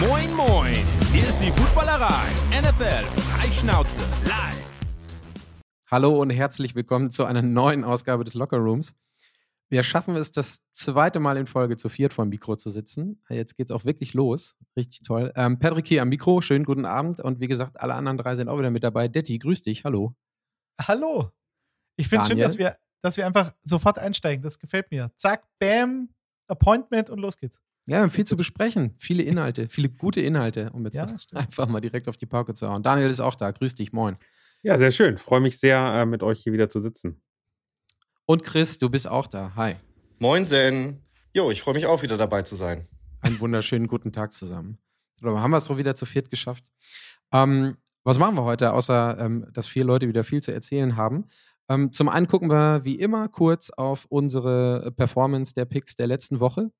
Moin, moin! Hier ist die Footballerei. NFL Freischnauze live. Hallo und herzlich willkommen zu einer neuen Ausgabe des Locker Rooms. Wir schaffen es, das zweite Mal in Folge zu viert vor dem Mikro zu sitzen. Jetzt geht's auch wirklich los. Richtig toll. Ähm, Patrick hier am Mikro, schönen guten Abend. Und wie gesagt, alle anderen drei sind auch wieder mit dabei. Detti, grüß dich, hallo. Hallo. Ich finde schön, dass wir, dass wir einfach sofort einsteigen. Das gefällt mir. Zack, bam, Appointment und los geht's. Ja, wir haben viel zu besprechen. Viele Inhalte, viele gute Inhalte, um jetzt Ja, einfach mal direkt auf die Pauke zu hauen. Daniel ist auch da. Grüß dich, moin. Ja, sehr schön. Freue mich sehr, äh, mit euch hier wieder zu sitzen. Und Chris, du bist auch da. Hi. Moinsen. Jo, ich freue mich auch wieder dabei zu sein. Einen wunderschönen guten Tag zusammen. So, haben wir es doch wieder zu viert geschafft. Ähm, was machen wir heute, außer ähm, dass vier Leute wieder viel zu erzählen haben? Ähm, zum einen gucken wir wie immer kurz auf unsere Performance der Picks der letzten Woche.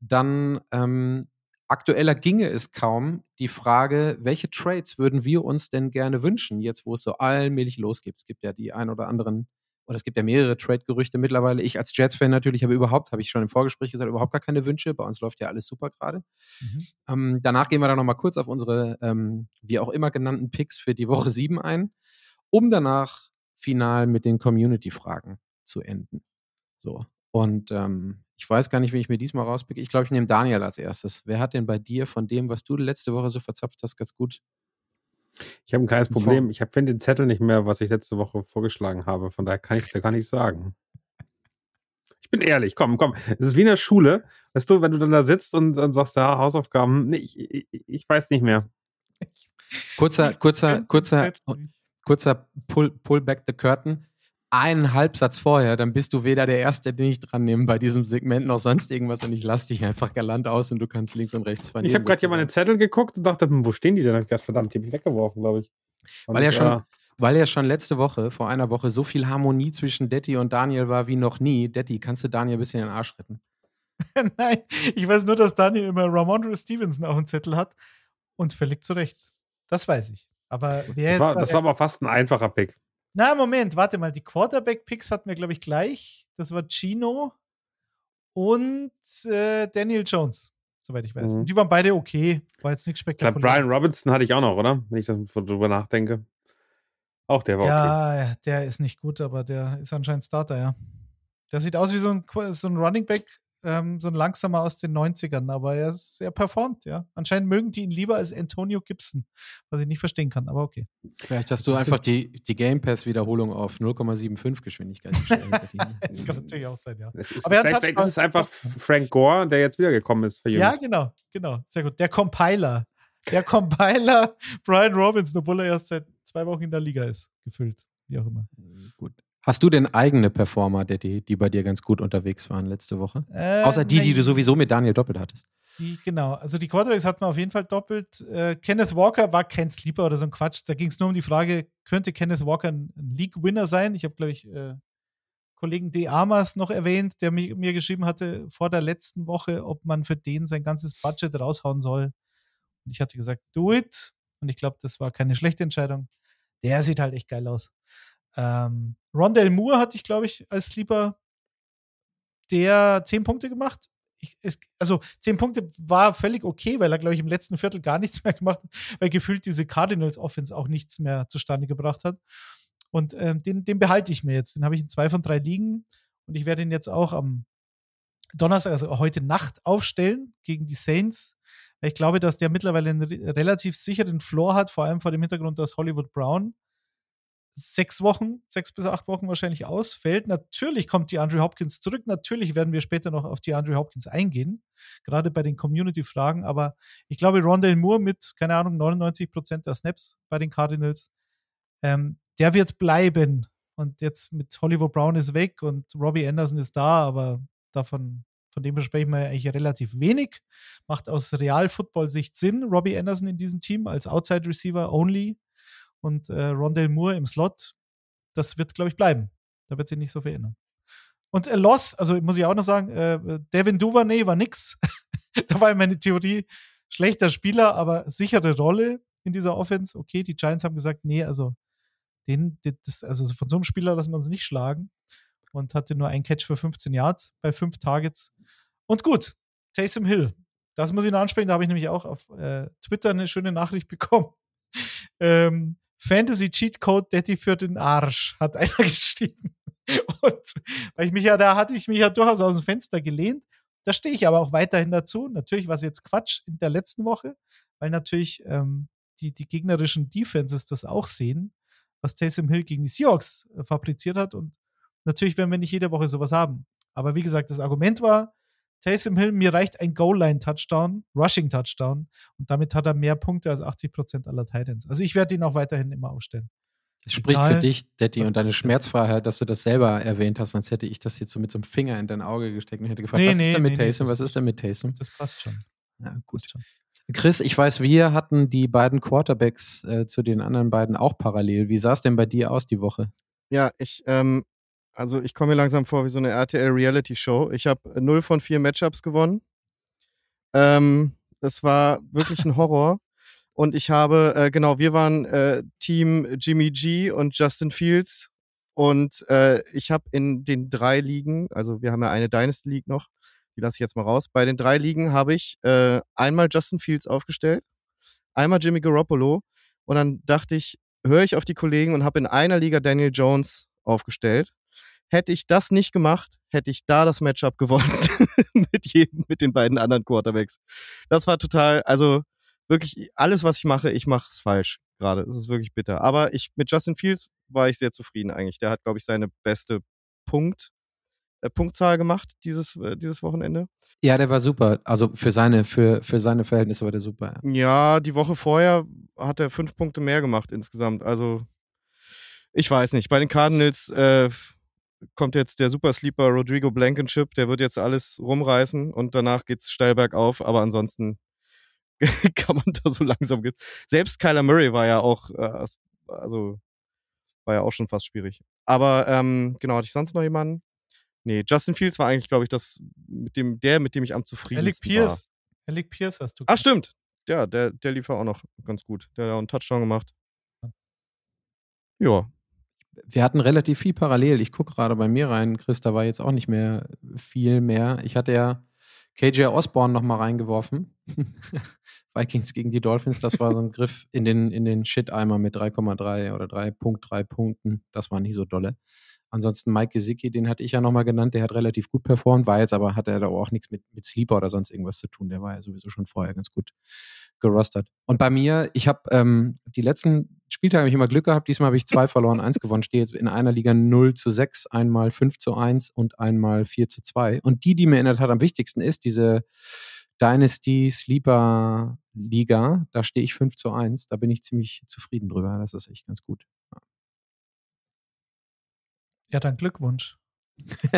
Dann ähm, aktueller ginge es kaum die Frage, welche Trades würden wir uns denn gerne wünschen, jetzt wo es so allmählich losgeht. Es gibt ja die ein oder anderen, oder es gibt ja mehrere Trade-Gerüchte mittlerweile. Ich als Jets-Fan natürlich habe überhaupt, habe ich schon im Vorgespräch gesagt, überhaupt gar keine Wünsche. Bei uns läuft ja alles super gerade. Mhm. Ähm, danach gehen wir dann nochmal kurz auf unsere, ähm, wie auch immer genannten Picks für die Woche 7 ein, um danach final mit den Community-Fragen zu enden. So. Und ähm, ich weiß gar nicht, wie ich mir diesmal rauspicke. Ich glaube, ich nehme Daniel als erstes. Wer hat denn bei dir von dem, was du letzte Woche so verzapft hast, ganz gut? Ich habe ein kleines Problem. Ich finde den Zettel nicht mehr, was ich letzte Woche vorgeschlagen habe. Von daher kann ich es dir gar nicht sagen. Ich bin ehrlich, komm, komm. Es ist wie in der Schule. Weißt du, wenn du dann da sitzt und dann sagst, ja, Hausaufgaben, nee, ich, ich, ich weiß nicht mehr. Kurzer, kurzer, kurzer, kurzer Pull, Pull back the curtain. Einen Halbsatz vorher, dann bist du weder der Erste, den ich dran nehme bei diesem Segment, noch sonst irgendwas und ich lasse dich einfach galant aus und du kannst links und rechts Ich habe gerade hier meine Zettel geguckt und dachte, hm, wo stehen die denn? Verdammt, die habe ich weggeworfen, glaube ich. Und, Weil ja schon, weil ja schon letzte Woche, vor einer Woche, so viel Harmonie zwischen Detti und Daniel war wie noch nie. Detti, kannst du Daniel ein bisschen in den Arsch retten? Nein, ich weiß nur, dass Daniel immer Ramondre Stevenson auf dem Zettel hat und völlig zu Recht. Das weiß ich. Aber wer das, jetzt war, da das war aber fast ein einfacher Pick. Na, Moment, warte mal. Die Quarterback-Picks hatten wir, glaube ich, gleich. Das war Chino und äh, Daniel Jones, soweit ich weiß. Mhm. Und die waren beide okay. War jetzt nichts Ich glaube, spektakuläres. Brian Robinson hatte ich auch noch, oder? Wenn ich so drüber nachdenke. Auch der war okay. Ja, der ist nicht gut, aber der ist anscheinend Starter, ja. Der sieht aus wie so ein, so ein Running Back, ähm, so ein langsamer aus den 90ern, aber er, ist, er performt, ja. Anscheinend mögen die ihn lieber als Antonio Gibson, was ich nicht verstehen kann, aber okay. Vielleicht hast du Das einfach die, die Game Pass-Wiederholung auf 0,75 Geschwindigkeit gestellt. Das kann natürlich auch sein, ja. Es ist, Aber er hat vielleicht, vielleicht ist es einfach Frank Gore, der jetzt wiedergekommen ist für Ja, genau, genau. Sehr gut. Der Compiler. Der Compiler Brian Robinson, obwohl er erst seit zwei Wochen in der Liga ist, gefüllt. Wie auch immer. Hast du denn eigene Performer, Detti, die bei dir ganz gut unterwegs waren letzte Woche? Äh, Außer die, die nein, du sowieso mit Daniel doppelt hattest. Die, genau, also die Quarterbacks hatten wir auf jeden Fall doppelt. Äh, Kenneth Walker war kein Sleeper oder so ein Quatsch. Da ging es nur um die Frage, könnte Kenneth Walker ein, ein League-Winner sein? Ich habe, glaube ich, äh, Kollegen D. Amas noch erwähnt, der mi mir geschrieben hatte vor der letzten Woche, ob man für den sein ganzes Budget raushauen soll. Und ich hatte gesagt, do it. Und ich glaube, das war keine schlechte Entscheidung. Der sieht halt echt geil aus. Ähm, Rondell Moore hatte ich, glaube ich, als Sleeper der zehn Punkte gemacht. Ich, es, also zehn Punkte war völlig okay, weil er, glaube ich, im letzten Viertel gar nichts mehr gemacht hat, weil gefühlt diese Cardinals Offense auch nichts mehr zustande gebracht hat. Und ähm, den, den behalte ich mir jetzt. Den habe ich in zwei von drei Ligen und ich werde ihn jetzt auch am Donnerstag, also heute Nacht, aufstellen gegen die Saints. Ich glaube, dass der mittlerweile einen re- relativ sicheren Floor hat, vor allem vor dem Hintergrund, dass Hollywood Brown sechs Wochen, sechs bis acht Wochen wahrscheinlich ausfällt. Natürlich kommt die Andrew Hopkins zurück. Natürlich werden wir später noch auf die Andrew Hopkins eingehen, gerade bei den Community-Fragen. Aber ich glaube, Rondell Moore mit, keine Ahnung, 99 Prozent der Snaps bei den Cardinals, ähm, der wird bleiben. Und jetzt mit Hollywood Brown ist weg und Robbie Anderson ist da, aber davon, von dem versprechen wir eigentlich relativ wenig. Macht aus Real-Football-Sicht Sinn, Robbie Anderson in diesem Team als Outside-Receiver only und äh, Rondell Moore im Slot. Das wird, glaube ich, bleiben. Da wird sich nicht so viel ändern. Und äh, Loss, also muss ich auch noch sagen, äh, Devin Duvernay war nix. da war meine Theorie, schlechter Spieler, aber sichere Rolle in dieser Offense. Okay, die Giants haben gesagt, nee, also den, das, also von so einem Spieler lassen wir uns nicht schlagen. Und hatte nur ein Catch für 15 Yards bei fünf Targets. Und gut, Taysom Hill. das muss ich noch ansprechen, da habe ich nämlich auch auf äh, Twitter eine schöne Nachricht bekommen. Ähm, Fantasy Cheat Code Daddy für den Arsch, hat einer geschrieben. Und weil ich mich ja, da hatte ich mich ja durchaus aus dem Fenster gelehnt. Da stehe ich aber auch weiterhin dazu. Natürlich war es jetzt Quatsch in der letzten Woche, weil natürlich ähm, die, die gegnerischen Defenses das auch sehen, was Taysom Hill gegen die Seahawks äh, fabriziert hat. Und natürlich werden wir nicht jede Woche sowas haben. Aber wie gesagt, das Argument war, Taysom Hill, mir reicht ein Goal-Line-Touchdown, Rushing-Touchdown und damit hat er mehr Punkte als 80 Prozent aller Titans. Also ich werde ihn auch weiterhin immer aufstellen. Es spricht Egal, für dich, Daddy, und deine Schmerzfreiheit, dass du das selber erwähnt hast, sonst hätte ich das jetzt so mit so einem Finger in dein Auge gesteckt und hätte gefragt, nee, was nee, ist denn mit nee, Taysom? Was ist denn mit Taysom? Das passt schon. Ja, gut. Schon. Chris, ich weiß, wir hatten die beiden Quarterbacks äh, zu den anderen beiden auch parallel. Wie sah es denn bei dir aus die Woche? Ja, ich ähm, also ich komme mir langsam vor wie so eine RTL-Reality-Show. Ich habe 0 von 4 Matchups gewonnen. Ähm, das war wirklich ein Horror. Und ich habe, äh, genau, wir waren äh, Team Jimmy G und Justin Fields. Und äh, ich habe in den drei Ligen, also wir haben ja eine Dynasty League noch, die lasse ich jetzt mal raus. Bei den drei Ligen habe ich äh, einmal Justin Fields aufgestellt, einmal Jimmy Garoppolo. Und dann dachte ich, höre ich auf die Kollegen und habe in einer Liga Daniel Jones aufgestellt. Hätte ich das nicht gemacht, hätte ich da das Matchup gewonnen mit jedem, mit den beiden anderen Quarterbacks. Das war total, also wirklich alles, was ich mache, ich mache es falsch gerade. Das ist wirklich bitter. Aber ich mit Justin Fields war ich sehr zufrieden eigentlich. Der hat, glaube ich, seine beste Punkt, äh, Punktzahl gemacht dieses, äh, dieses Wochenende. Ja, der war super. Also für seine, für, für seine Verhältnisse war der super. Ja. ja, die Woche vorher hat er fünf Punkte mehr gemacht insgesamt. Also ich weiß nicht. Bei den Cardinals äh, kommt jetzt der Supersleeper Rodrigo Blankenship, der wird jetzt alles rumreißen und danach geht es steil bergauf, aber ansonsten kann man da so langsam. Selbst Kyler Murray war ja auch, äh, also war ja auch schon fast schwierig. Aber ähm, genau, hatte ich sonst noch jemanden? Nee, Justin Fields war eigentlich, glaube ich, das mit dem, der, mit dem ich am zufriedensten Alec Pierce. war. Alec Pierce hast du. Ach, stimmt. Ja, der, der lief auch noch ganz gut. Der hat auch einen Touchdown gemacht. Ja, wir hatten relativ viel parallel. Ich gucke gerade bei mir rein, Chris, da war jetzt auch nicht mehr viel mehr. Ich hatte ja KJ Osborne nochmal reingeworfen. Vikings gegen die Dolphins, das war so ein Griff in den, in den Shit-Eimer mit 3,3 oder 3.3 Punkten. Das war nicht so dolle. Ansonsten Mike Gesicki, den hatte ich ja nochmal genannt, der hat relativ gut performt, war jetzt aber, hatte er da auch nichts mit, mit Sleeper oder sonst irgendwas zu tun. Der war ja sowieso schon vorher ganz gut gerostert. Und bei mir, ich habe ähm, die letzten Spieltage habe ich immer Glück gehabt. Diesmal habe ich zwei verloren, eins gewonnen. Stehe jetzt in einer Liga 0 zu 6, einmal 5 zu 1 und einmal 4 zu 2. Und die, die mir in der Tat am wichtigsten ist, diese Dynasty Sleeper Liga, da stehe ich 5 zu 1. Da bin ich ziemlich zufrieden drüber. Das ist echt ganz gut. Ja, dann Glückwunsch.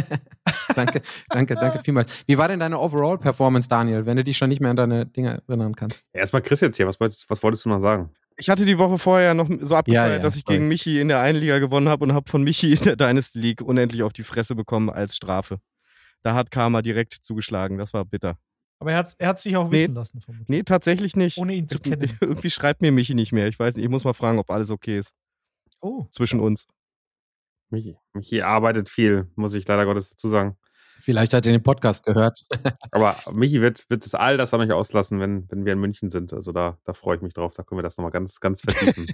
danke, danke, danke vielmals. Wie war denn deine Overall-Performance, Daniel, wenn du dich schon nicht mehr an deine Dinge erinnern kannst? Erstmal Chris jetzt hier, was wolltest, was wolltest du noch sagen? Ich hatte die Woche vorher noch so abgefeiert, ja, ja, dass ich voll. gegen Michi in der einen Liga gewonnen habe und habe von Michi in der Dynasty League unendlich auf die Fresse bekommen als Strafe. Da hat Karma direkt zugeschlagen, das war bitter. Aber er hat, er hat sich auch wissen nee, lassen. Vermutlich. Nee, tatsächlich nicht. Ohne ihn zu kennen. Irgendwie schreibt mir Michi nicht mehr. Ich weiß nicht, ich muss mal fragen, ob alles okay ist. Oh. Zwischen uns. Michi, Michi arbeitet viel, muss ich leider Gottes dazu sagen. Vielleicht hat er den Podcast gehört. Aber Michi wird, wird es all das auch nicht auslassen, wenn, wenn wir in München sind. Also da, da freue ich mich drauf. Da können wir das nochmal ganz, ganz vertiefen.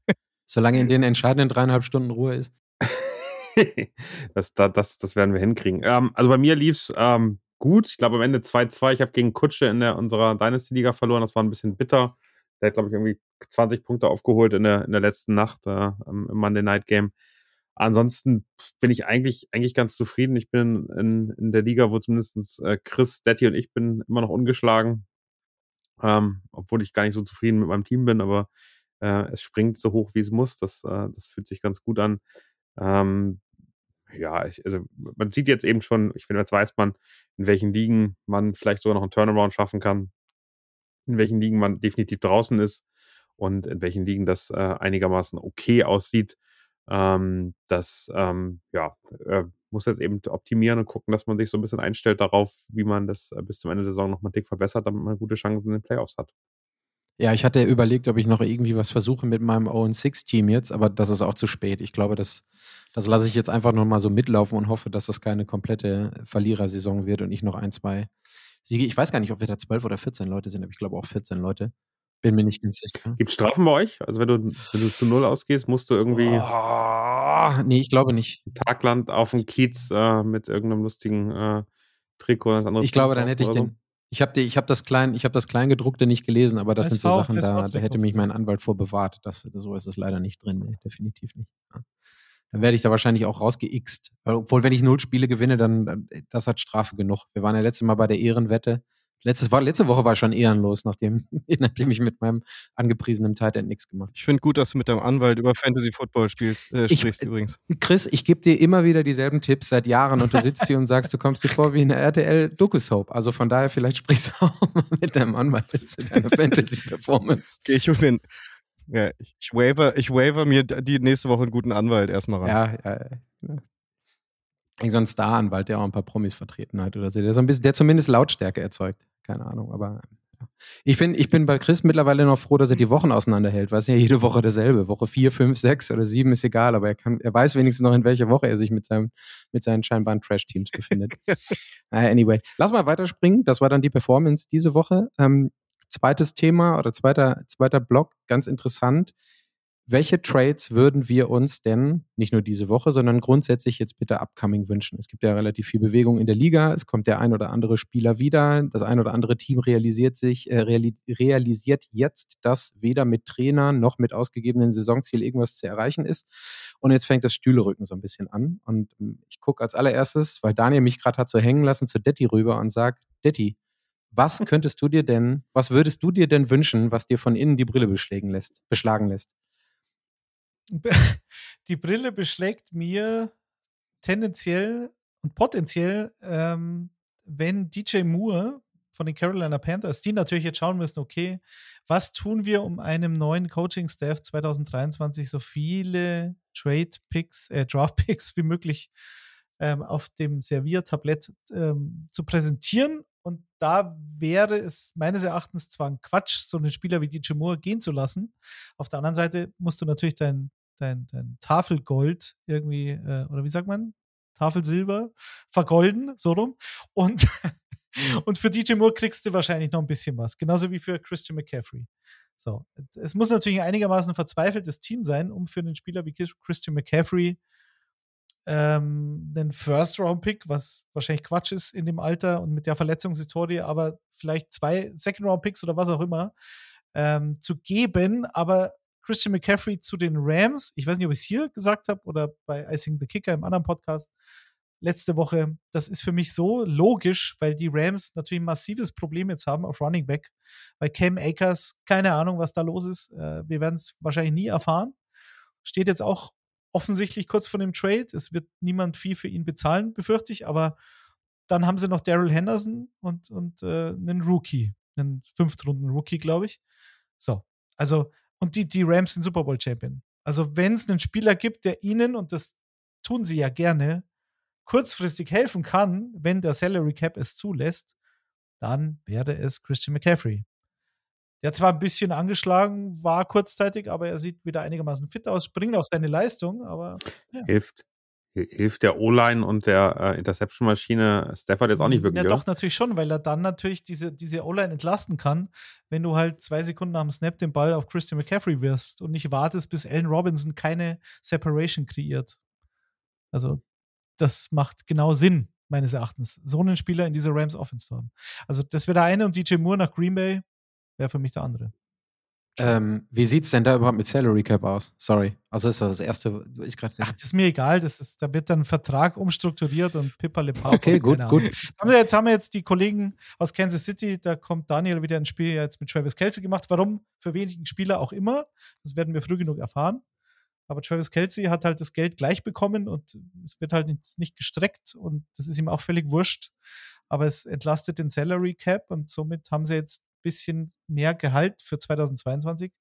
Solange in den entscheidenden dreieinhalb Stunden Ruhe ist. das, das, das werden wir hinkriegen. Ähm, also bei mir lief es ähm, gut. Ich glaube am Ende 2-2. Ich habe gegen Kutsche in der, unserer Dynasty-Liga verloren. Das war ein bisschen bitter. Der hat, glaube ich, irgendwie 20 Punkte aufgeholt in der, in der letzten Nacht äh, im Monday Night Game. Ansonsten bin ich eigentlich, eigentlich ganz zufrieden. Ich bin in, in der Liga, wo zumindest äh, Chris, Detti und ich bin immer noch ungeschlagen. Ähm, obwohl ich gar nicht so zufrieden mit meinem Team bin, aber äh, es springt so hoch, wie es muss. Das, äh, das fühlt sich ganz gut an. Ähm, ja, ich, also man sieht jetzt eben schon, ich finde, jetzt weiß man, in welchen Ligen man vielleicht sogar noch einen Turnaround schaffen kann, in welchen Ligen man definitiv draußen ist und in welchen Ligen das äh, einigermaßen okay aussieht. Ähm, das ähm, ja, äh, muss jetzt eben optimieren und gucken, dass man sich so ein bisschen einstellt darauf, wie man das äh, bis zum Ende der Saison nochmal dick verbessert, damit man gute Chancen in den Playoffs hat. Ja, ich hatte überlegt, ob ich noch irgendwie was versuche mit meinem Owen-6-Team jetzt, aber das ist auch zu spät. Ich glaube, das, das lasse ich jetzt einfach nochmal so mitlaufen und hoffe, dass das keine komplette Verlierersaison wird und ich noch ein, zwei Siege. Ich weiß gar nicht, ob wir da 12 oder 14 Leute sind, aber ich glaube auch 14 Leute. Bin mir nicht ganz sicher. Gibt es Strafen bei euch? Also wenn du, wenn du zu Null ausgehst, musst du irgendwie Oh, nee, ich glaube nicht. Tagland auf dem Kiez äh, mit irgendeinem lustigen äh, Trikot oder was anderes. Ich glaube, dann hätte ich so? den. Ich habe ich hab das, klein, ich hab das Kleingedruckte nicht gelesen, aber das Das sind so Sachen, da, da hätte mich mein Anwalt vor bewahrt. Das, so ist es leider nicht drin, nee, definitiv nicht. Ja. Dann werde ich da wahrscheinlich auch rausgeixt. Obwohl, wenn ich null Spiele gewinne, dann, dann das hat Strafe genug. Wir waren ja letztes Mal bei der Ehrenwette. Letztes, letzte Woche war schon ehrenlos, nachdem, nachdem ich mit meinem angepriesenen Tight End nichts gemacht Ich finde gut, dass du mit deinem Anwalt über Fantasy Football spielst, äh, Ich- sprichst übrigens. Chris, ich gebe dir immer wieder dieselben Tipps seit Jahren und du sitzt hier und sagst, du kommst dir vor wie eine RTL-Doku-Soap. Also von daher, vielleicht sprichst du auch mal mit deinem Anwalt zu deiner Fantasy-Performance. Geh ich um den. Ja, ich, ich waiver, ich waiver mir die nächste Woche einen guten Anwalt erstmal ran. Ja, ja, ja. So ein Star-Anwalt, der auch ein paar Promis vertreten hat oder so. Der, so ein bisschen, der zumindest Lautstärke erzeugt. Keine Ahnung, aber ja. ich, bin, ich bin bei Chris mittlerweile noch froh, dass er die Wochen auseinanderhält. Weiß ja jede Woche dasselbe. Woche 4, 5, 6 oder 7 ist egal, aber er, kann, er weiß wenigstens noch, in welcher Woche er sich mit, seinem, mit seinen scheinbaren Trash-Teams befindet. Naja, anyway, lass mal weiterspringen. Das war dann die Performance diese Woche. Ähm, zweites Thema oder zweiter, zweiter Block, ganz interessant. Welche Trades würden wir uns denn nicht nur diese Woche, sondern grundsätzlich jetzt bitte upcoming wünschen? Es gibt ja relativ viel Bewegung in der Liga. Es kommt der ein oder andere Spieler wieder. Das ein oder andere Team realisiert sich, äh, reali realisiert jetzt, dass weder mit Trainer noch mit ausgegebenen Saisonziel irgendwas zu erreichen ist. Und jetzt fängt das Stühlerücken so ein bisschen an. Und ähm, ich gucke als allererstes, weil Daniel mich gerade hat so hängen lassen, zu Detti rüber und sagt, Detti, was könntest du dir denn, was würdest du dir denn wünschen, was dir von innen die Brille beschlagen lässt? Beschlagen lässt? Die Brille beschlägt mir tendenziell und potenziell, ähm, wenn DJ Moore von den Carolina Panthers, die natürlich jetzt schauen müssen, okay, was tun wir, um einem neuen Coaching-Staff 2023 so viele Trade-Picks, äh, Draft-Picks wie möglich ähm, auf dem Serviertablett ähm, zu präsentieren. Und da wäre es meines Erachtens zwar ein Quatsch, so einen Spieler wie DJ Moore gehen zu lassen. Auf der anderen Seite musst du natürlich dein, dein, dein Tafelgold irgendwie, äh, oder wie sagt man? Tafelsilber vergolden, so rum. Und, und für DJ Moore kriegst du wahrscheinlich noch ein bisschen was. Genauso wie für Christian McCaffrey. So, es muss natürlich ein einigermaßen verzweifeltes Team sein, um für einen Spieler wie Christian McCaffrey ähm, einen First-Round-Pick, was wahrscheinlich Quatsch ist in dem Alter und mit der Verletzungshistorie, aber vielleicht zwei Second-Round-Picks oder was auch immer ähm, zu geben. Aber Christian McCaffrey zu den Rams, ich weiß nicht, ob ich es hier gesagt habe oder bei Icing the Kicker im anderen Podcast letzte Woche, das ist für mich so logisch, weil die Rams natürlich ein massives Problem jetzt haben auf Running Back, weil Cam Akers, keine Ahnung, was da los ist, äh, wir werden es wahrscheinlich nie erfahren. Steht jetzt auch offensichtlich kurz vor dem Trade. Es wird niemand viel für ihn bezahlen, befürchte ich, aber dann haben sie noch Daryl Henderson und, und äh, einen Rookie, einen Fünftrunden-Rookie, glaube ich. So, also, und die, die Rams sind Super Bowl-Champion. Also, wenn es einen Spieler gibt, der ihnen, und das tun sie ja gerne, kurzfristig helfen kann, wenn der Salary Cap es zulässt, dann wäre es Christian McCaffrey. Der zwar ein bisschen angeschlagen war kurzzeitig, aber er sieht wieder einigermaßen fit aus, bringt auch seine Leistung, aber ja. Hilft, hilft der O-Line und der äh, Interception-Maschine Stafford jetzt auch nicht wirklich, Ja, doch, natürlich schon, weil er dann natürlich diese, diese O-Line entlasten kann, wenn du halt zwei Sekunden nach dem Snap den Ball auf Christian McCaffrey wirfst und nicht wartest, bis Allen Robinson keine Separation kreiert. Also, das macht genau Sinn, meines Erachtens, so einen Spieler in dieser Rams Offense zu haben. Also, das wäre der eine und DJ Moore nach Green Bay wäre für mich der andere. Ähm, wie sieht es denn da überhaupt mit Salary Cap aus? Sorry. Also ist das das erste, ich gerade Ach, das ist mir egal. Das ist, da wird dann ein Vertrag umstrukturiert und Pippa Okay, gut, gut. Haben jetzt haben wir jetzt die Kollegen aus Kansas City, da kommt Daniel wieder ins Spiel jetzt mit Travis Kelsey gemacht. Warum? Für wenigen Spieler auch immer. Das werden wir früh genug erfahren. Aber Travis Kelsey hat halt das Geld gleich bekommen und es wird halt jetzt nicht gestreckt und das ist ihm auch völlig wurscht. Aber es entlastet den Salary Cap und somit haben sie jetzt bisschen mehr Gehalt für 2022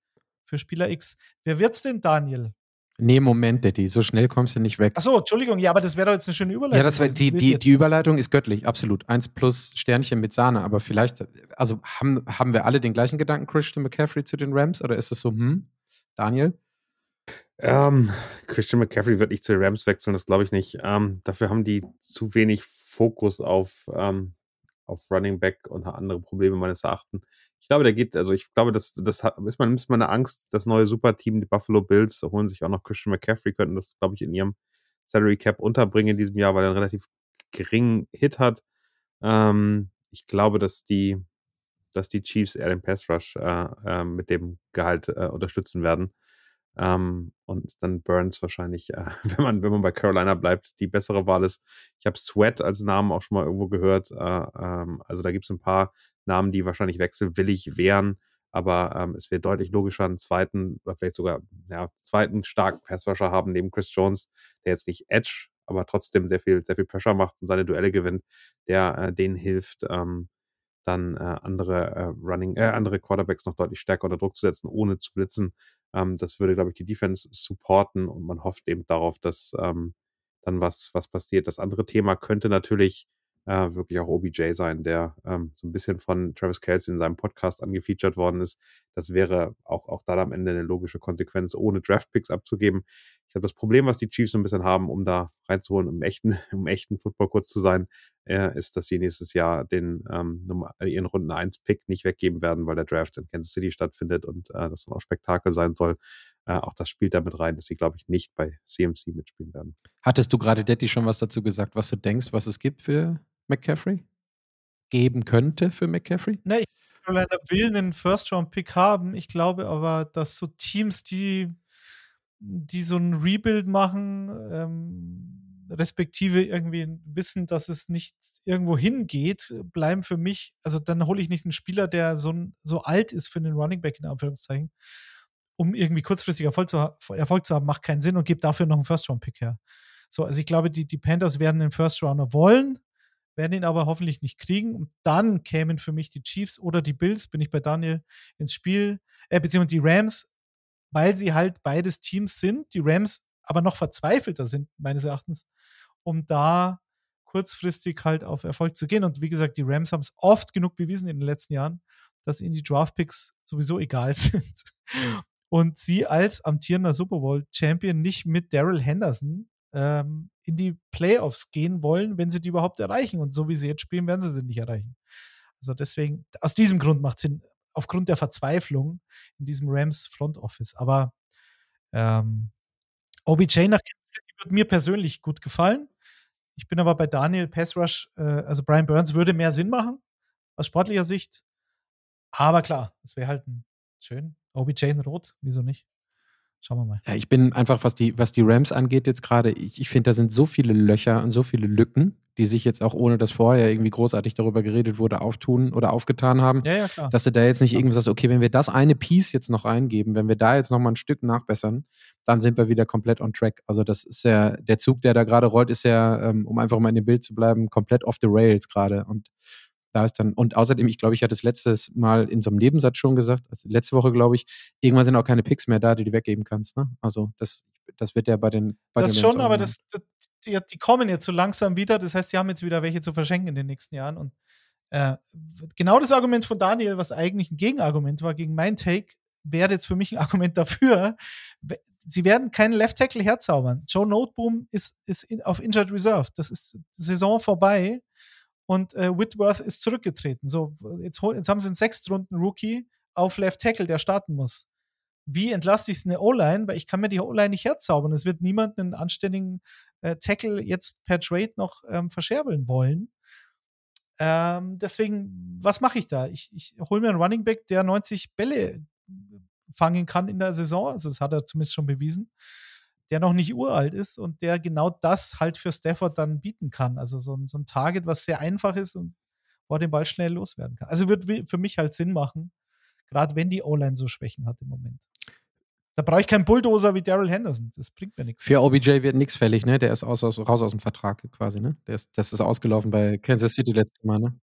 für Spieler X. Wer wird's denn, Daniel? Nee, Moment, Daddy, so schnell kommst du nicht weg. Achso, Entschuldigung, ja, aber das wäre doch jetzt eine schöne Überleitung. Ja, das wär, die, die, die. Überleitung ist göttlich, absolut. Eins plus Sternchen mit Sahne, aber vielleicht, also haben, haben wir alle den gleichen Gedanken, Christian McCaffrey zu den Rams, oder ist es so, hm, Daniel? Ähm, Christian McCaffrey wird nicht zu den Rams wechseln, das glaube ich nicht. Ähm, dafür haben die zu wenig Fokus auf, ähm, auf Running Back und andere Probleme meines Erachtens. Ich glaube, der geht, also ich glaube, das, das ist man, ist man eine Angst, das neue Superteam, die Buffalo Bills, holen sich auch noch Christian McCaffrey, könnten das, glaube ich, in ihrem Salary Cap unterbringen in diesem Jahr, weil er einen relativ geringen Hit hat. Ähm, ich glaube, dass die, dass die Chiefs eher den Pass Rush äh, äh, mit dem Gehalt äh, unterstützen werden. Ähm, und dann Burns wahrscheinlich, äh, wenn man, wenn man bei Carolina bleibt, die bessere Wahl ist. Ich habe Sweat als Namen auch schon mal irgendwo gehört. Äh, ähm, also da gibt es ein paar Namen, die wahrscheinlich wechselwillig wären, aber ähm, es wäre deutlich logischer, einen zweiten oder vielleicht sogar ja, zweiten starken Passwasher haben neben Chris Jones, der jetzt nicht Edge, aber trotzdem sehr viel, sehr viel Pressure macht und seine Duelle gewinnt, der äh, denen hilft, ähm, dann äh, andere äh, Running, äh, andere Quarterbacks noch deutlich stärker unter Druck zu setzen, ohne zu blitzen. Ähm, das würde, glaube ich, die Defense supporten und man hofft eben darauf, dass ähm, dann was, was passiert. Das andere Thema könnte natürlich äh, wirklich auch OBJ sein, der ähm, so ein bisschen von Travis Kelsey in seinem Podcast angefeatured worden ist. Das wäre auch, auch dann am Ende eine logische Konsequenz, ohne Draftpicks abzugeben. Ich glaube, das Problem, was die Chiefs so ein bisschen haben, um da reinzuholen, um echten, um echten Football kurz zu sein, äh, ist, dass sie nächstes Jahr den ähm, äh, ihren Runden 1 Pick nicht weggeben werden, weil der Draft in Kansas City stattfindet und äh, das dann auch Spektakel sein soll. Äh, auch das spielt damit rein, dass sie, glaube ich, nicht bei CMC mitspielen werden. Hattest du gerade, Detti, schon was dazu gesagt, was du denkst, was es gibt für McCaffrey? Geben könnte für McCaffrey? Ne, ich Carolina will einen First-Round-Pick haben. Ich glaube aber, dass so Teams, die, die so ein Rebuild machen, ähm, respektive irgendwie wissen, dass es nicht irgendwo hingeht, bleiben für mich, also dann hole ich nicht einen Spieler, der so, so alt ist für einen Running Back in Anführungszeichen, um irgendwie kurzfristig Erfolg zu, Erfolg zu haben, macht keinen Sinn und gebe dafür noch einen First-Round-Pick her. So, also ich glaube, die, die Panthers werden den First-Rounder wollen werden ihn aber hoffentlich nicht kriegen. Und dann kämen für mich die Chiefs oder die Bills, bin ich bei Daniel, ins Spiel, äh, beziehungsweise die Rams, weil sie halt beides Teams sind, die Rams aber noch verzweifelter sind, meines Erachtens, um da kurzfristig halt auf Erfolg zu gehen. Und wie gesagt, die Rams haben es oft genug bewiesen in den letzten Jahren, dass ihnen die Draftpicks sowieso egal sind. Und sie als amtierender Super Bowl Champion nicht mit Daryl Henderson ähm, in die Playoffs gehen wollen, wenn sie die überhaupt erreichen. Und so wie sie jetzt spielen, werden sie sie nicht erreichen. Also deswegen, aus diesem Grund macht es Sinn, aufgrund der Verzweiflung in diesem Rams Front Office. Aber ähm, OBJ nach Kansas City wird mir persönlich gut gefallen. Ich bin aber bei Daniel Pass Rush, äh, also Brian Burns würde mehr Sinn machen, aus sportlicher Sicht. Aber klar, es wäre halt ein schön. OBJ in Rot, wieso nicht? Schauen wir mal. Ja, ich bin einfach, was die, was die Rams angeht, jetzt gerade, ich, ich finde, da sind so viele Löcher und so viele Lücken, die sich jetzt auch ohne dass vorher irgendwie großartig darüber geredet wurde, auftun oder aufgetan haben. Ja, ja, klar. Dass du da jetzt nicht irgendwie sagst, okay, wenn wir das eine Piece jetzt noch eingeben, wenn wir da jetzt noch mal ein Stück nachbessern, dann sind wir wieder komplett on track. Also das ist ja, der Zug, der da gerade rollt, ist ja, ähm, um einfach mal in dem Bild zu bleiben, komplett off the rails gerade. Und da ist dann, und außerdem, ich glaube, ich hatte es letztes Mal in so einem Nebensatz schon gesagt, also letzte Woche, glaube ich, irgendwann sind auch keine Picks mehr da, die du weggeben kannst. Ne? Also das, das wird ja bei den. Bei das den schon, aber das, das, die, kommen jetzt so langsam wieder. Das heißt, sie haben jetzt wieder welche zu verschenken in den nächsten Jahren. Und äh, genau das Argument von Daniel, was eigentlich ein Gegenargument war gegen mein Take, wäre jetzt für mich ein Argument dafür. Sie werden keinen Left Tackle herzaubern. Joe Noteboom ist, ist in, auf Injured Reserve. Das ist Saison vorbei und äh, Whitworth ist zurückgetreten. So, jetzt, jetzt haben sie einen Sechstrunden-Rookie auf Left Tackle, der starten muss. Wie entlaste ich es eine O-Line? Weil ich kann mir die O-Line nicht herzaubern. Es wird niemand einen anständigen äh, Tackle jetzt per Trade noch ähm, verscherbeln wollen. Ähm, deswegen, was mache ich da? Ich, ich hole mir einen Running Back, der 90 Bälle fangen kann in der Saison. Also, das hat er zumindest schon bewiesen der noch nicht uralt ist und der genau das halt für Stafford dann bieten kann. Also so ein, so ein Target, was sehr einfach ist und wo er den Ball schnell loswerden kann. Also wird für mich halt Sinn machen, gerade wenn die O-Line so Schwächen hat im Moment. Da brauche ich keinen Bulldozer wie Daryl Henderson. Das bringt mir nichts. Für OBJ wird nichts fällig, ne? Der ist aus, aus, raus aus dem Vertrag quasi, ne? Der ist, das ist ausgelaufen bei Kansas City letztes Mal, ne?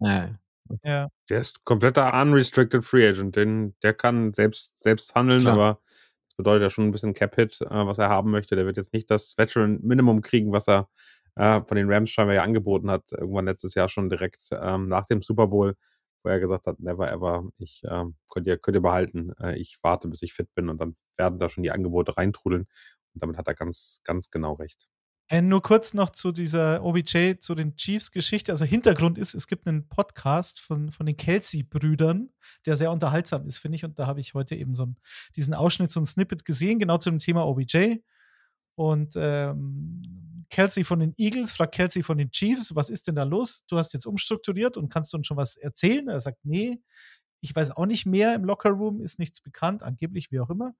Ja. ja. Der ist kompletter unrestricted Free Agent. Den, der kann selbst, selbst handeln, Klar. aber das bedeutet ja schon ein bisschen Cap-Hit, äh, was er haben möchte. Der wird jetzt nicht das Veteran-Minimum kriegen, was er äh, von den Rams scheinbar ja angeboten hat, irgendwann letztes Jahr schon direkt ähm, nach dem Super Bowl, wo er gesagt hat, never ever, ich äh, könnt ihr, könnt ihr behalten, äh, ich warte, bis ich fit bin und dann werden da schon die Angebote reintrudeln. Und damit hat er ganz, ganz genau recht. Äh, nur kurz noch zu dieser OBJ, zu den Chiefs-Geschichte. Also Hintergrund ist, es gibt einen Podcast von, von den Kelsey-Brüdern, der sehr unterhaltsam ist, finde ich. Und da habe ich heute eben so einen, diesen Ausschnitt, so ein Snippet gesehen, genau zu dem Thema OBJ. Und ähm, Kelsey von den Eagles fragt Kelsey von den Chiefs, was ist denn da los? Du hast jetzt umstrukturiert und kannst uns schon was erzählen? Er sagt, nee, ich weiß auch nicht mehr im Lockerroom, ist nichts bekannt, angeblich, wie auch immer.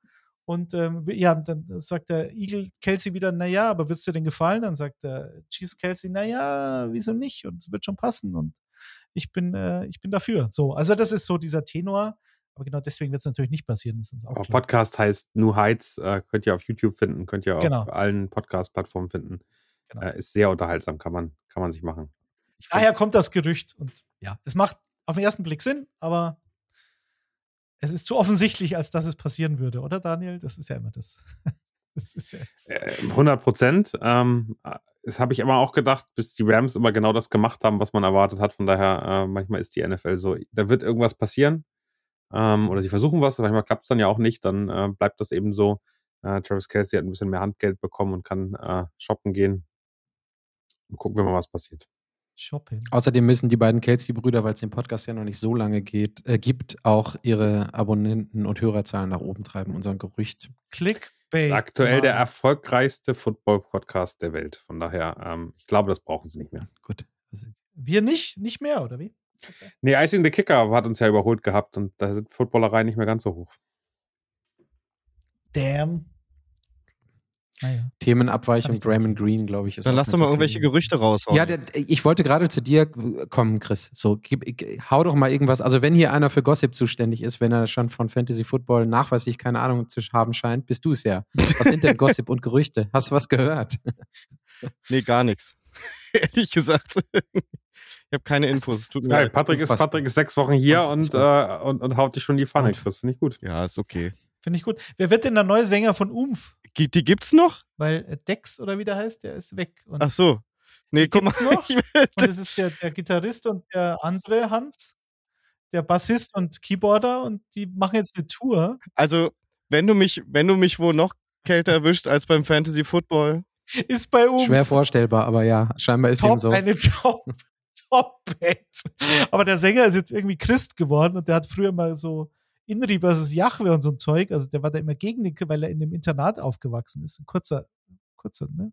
Und ähm, ja, dann sagt der Eagle Kelsey wieder, naja, aber wird es dir denn gefallen? Dann sagt der Chiefs Kelsey, naja, wieso nicht? Und es wird schon passen. Und ich bin, äh, ich bin dafür. So, also das ist so dieser Tenor. Aber genau deswegen wird es natürlich nicht passieren. Ist uns auch klar. Podcast heißt New Heights, äh, könnt ihr auf YouTube finden, könnt ihr Genau. auf allen Podcast-Plattformen finden. Genau. Äh, ist sehr unterhaltsam, kann man, kann man sich machen. Ich Daher kommt das Gerücht. Und ja, es macht auf den ersten Blick Sinn, aber es ist zu offensichtlich, als dass es passieren würde, oder Daniel? Das ist ja immer das. Das ist ja jetzt. Äh, 100 Prozent. Ähm, äh, das habe ich immer auch gedacht, bis die Rams immer genau das gemacht haben, was man erwartet hat. Von daher, äh, manchmal ist die NFL so, da wird irgendwas passieren. Ähm, oder sie versuchen was, manchmal klappt es dann ja auch nicht, dann äh, bleibt das eben so. Äh, Travis Kelsey hat ein bisschen mehr Handgeld bekommen und kann äh, shoppen gehen. Und gucken wir mal, was passiert. Shopping. Außerdem müssen die beiden Kelsey-Brüder, weil es den Podcast ja noch nicht so lange geht, äh, gibt, auch ihre Abonnenten- und Hörerzahlen nach oben treiben. Unser Gerücht. Clickbait. Aktuell der Mann. erfolgreichste Football-Podcast der Welt. Von daher, ähm, ich glaube, das brauchen sie nicht mehr. Gut. Also, Wir nicht? Nicht mehr, oder wie? Nee, Icing the Kicker hat uns ja überholt gehabt und da sind Footballereien nicht mehr ganz so hoch. Damn. Naja. Themenabweichung, Hab ich Draymond Green, glaube ich. Ist Dann lass doch mal so irgendwelche clean. Gerüchte raushauen. Ja, der, ich wollte gerade zu dir kommen, Chris. So, gib, hau doch mal irgendwas. Also, wenn hier einer für Gossip zuständig ist, wenn er schon von Fantasy Football nachweislich keine Ahnung zu haben scheint, bist du es ja. Was sind denn Gossip und Gerüchte? Hast du was gehört? Nee, gar nichts. Ehrlich gesagt. Ich habe keine Infos. Es tut mir leid. Patrick ist. Patrick ist sechs Wochen hier und, äh, und, und haut dich schon in die Pfanne. Und- Das finde ich gut. Ja, ist okay. Finde ich gut. Wer wird denn der neue Sänger von Umf? Gi- Die gibt's noch? Weil äh, Dex oder wie der heißt, der ist weg. Und, Ach so. Nee, guck mal. noch? Und es ist der, der Gitarrist und der andere Hans, der Bassist und Keyboarder und die machen jetzt eine Tour. Also, wenn du mich, wenn du mich wo noch kälter erwischt als beim Fantasy Football, Ist bei Umf. Schwer vorstellbar, aber ja, scheinbar ist dem top, so. eine Top, Top-Band. Aber der Sänger ist jetzt irgendwie Christ geworden und der hat früher mal so Inri versus Jahwe und so ein Zeug. Also der war da immer gegen den, weil er in dem Internat aufgewachsen ist. Ein kurzer, kurzer, ne?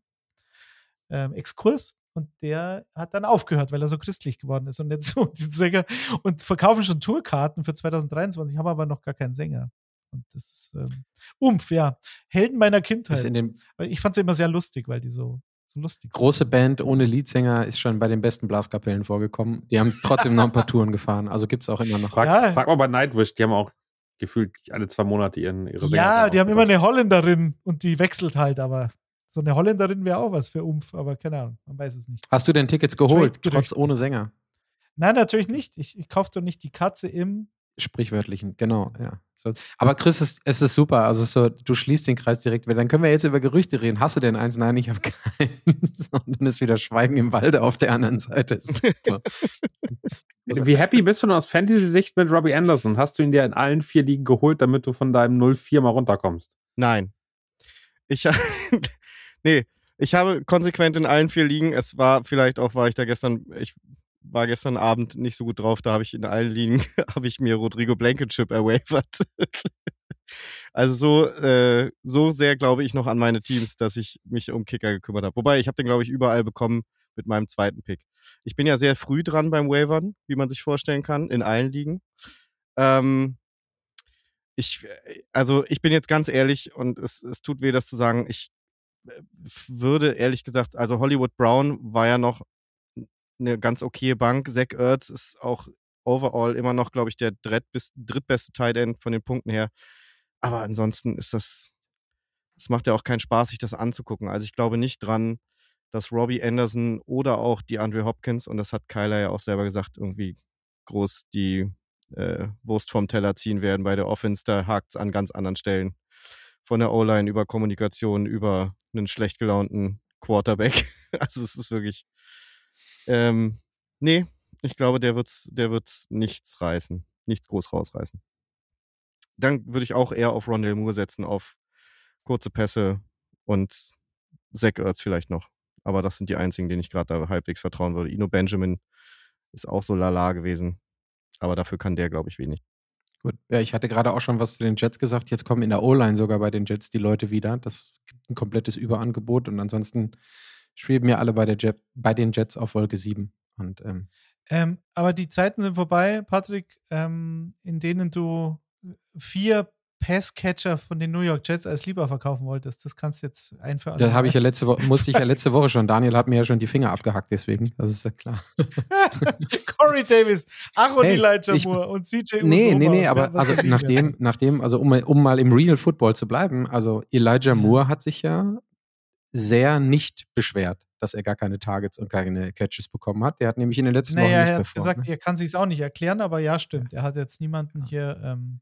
Ähm, Exkurs. Und der hat dann aufgehört, weil er so christlich geworden ist und nicht so den Sänger. Und verkaufen schon Tourkarten für 2023, haben aber noch gar keinen Sänger. Und das ist ähm, Umf, ja. Helden meiner Kindheit. Ich fand sie immer sehr lustig, weil die so, so lustig sind. große Band ohne Leadsänger ist schon bei den besten Blaskapellen vorgekommen. Die haben trotzdem noch ein paar Touren gefahren. Also gibt es auch immer noch. Frag, Ja. frag mal bei Nightwish, die haben auch gefühlt alle zwei Monate ihren, ihre Sängerin Ja, die haben immer eine Holländerin und die wechselt halt, aber so eine Holländerin wäre auch was für Umf, aber keine Ahnung, man weiß es nicht. Hast du denn Tickets geholt, trotz ohne Sänger? Nein, natürlich nicht. Ich, ich kaufe doch nicht die Katze im. Sprichwörtlichen, genau, ja. So. Aber Chris, es, es ist super. Also es ist so, du schließt den Kreis direkt wieder. Dann können wir jetzt über Gerüchte reden. Hast du denn eins? Nein, ich habe keins. Und dann ist wieder Schweigen im Walde auf der anderen Seite. Super. Wie happy bist du denn aus Fantasy-Sicht mit Robbie Anderson? Hast du ihn dir in allen vier Ligen geholt, damit du von deinem 0-4 mal runterkommst? nein. Ich, nee, ich habe konsequent in allen vier Ligen, es war vielleicht auch, war ich da gestern, ich war gestern Abend nicht so gut drauf, da habe ich in allen Ligen, habe ich mir Rodrigo Blankenship erwavert. also so, äh, so sehr glaube ich noch an meine Teams, dass ich mich um Kicker gekümmert habe. Wobei, ich habe den, glaube ich, überall bekommen mit meinem zweiten Pick. Ich bin ja sehr früh dran beim Wavern, wie man sich vorstellen kann, in allen Ligen. Ähm, ich, äh, also ich bin jetzt ganz ehrlich und es, es tut weh, das zu sagen. Ich äh, würde ehrlich gesagt, also Hollywood Brown war ja noch eine ganz okaye Bank. Zach Ertz ist auch overall immer noch, glaube ich, der drittbest, drittbeste Tight End von den Punkten her. Aber ansonsten ist das, es macht ja auch keinen Spaß, sich das anzugucken. Also ich glaube nicht dran, dass Robbie Anderson oder auch die Andre Hopkins, und das hat Kyler ja auch selber gesagt, irgendwie groß die äh, Wurst vom Teller ziehen werden bei der Offense. Da hakt es an ganz anderen Stellen. Von der O-Line über Kommunikation, über einen schlecht gelaunten Quarterback. Also es ist wirklich. Ähm, nee, ich glaube, der wird's, der wird's nichts reißen. Nichts groß rausreißen. Dann würde ich auch eher auf Rondell Moore setzen, auf kurze Pässe und Zach Ertz vielleicht noch. Aber das sind die einzigen, denen ich gerade da halbwegs vertrauen würde. Ino Benjamin ist auch so lala gewesen. Aber dafür kann der, glaube ich, wenig. Gut. Ja, ich hatte gerade auch schon was zu den Jets gesagt. Jetzt kommen in der O-Line sogar bei den Jets die Leute wieder. Das gibt ein komplettes Überangebot und ansonsten schweben ja alle bei, der Jet, bei den Jets auf Wolke 7. Und, ähm, Ähm, aber die Zeiten sind vorbei, Patrick, ähm, in denen du vier Passcatcher von den New York Jets als lieber verkaufen wolltest. Das kannst du jetzt ein für alle da habe ich ja letzte Woche, musste ich ja letzte Woche schon. Daniel hat mir ja schon die Finger abgehackt, deswegen. Das ist ja klar. Corey Davis, ach und Hey, Elijah ich- Moore und CJ Nee, Uzomah. nee, nee, aber also nachdem, nachdem, also um, um mal im Real Football zu bleiben, also Elijah Moore hat sich ja sehr nicht beschwert, dass er gar keine Targets und keine Catches bekommen hat. Der hat nämlich in den letzten Wochen Naja, nicht er hat performt. gesagt, ne? er kann sich auch nicht erklären, aber ja, stimmt. Er hat jetzt niemanden hier, ähm,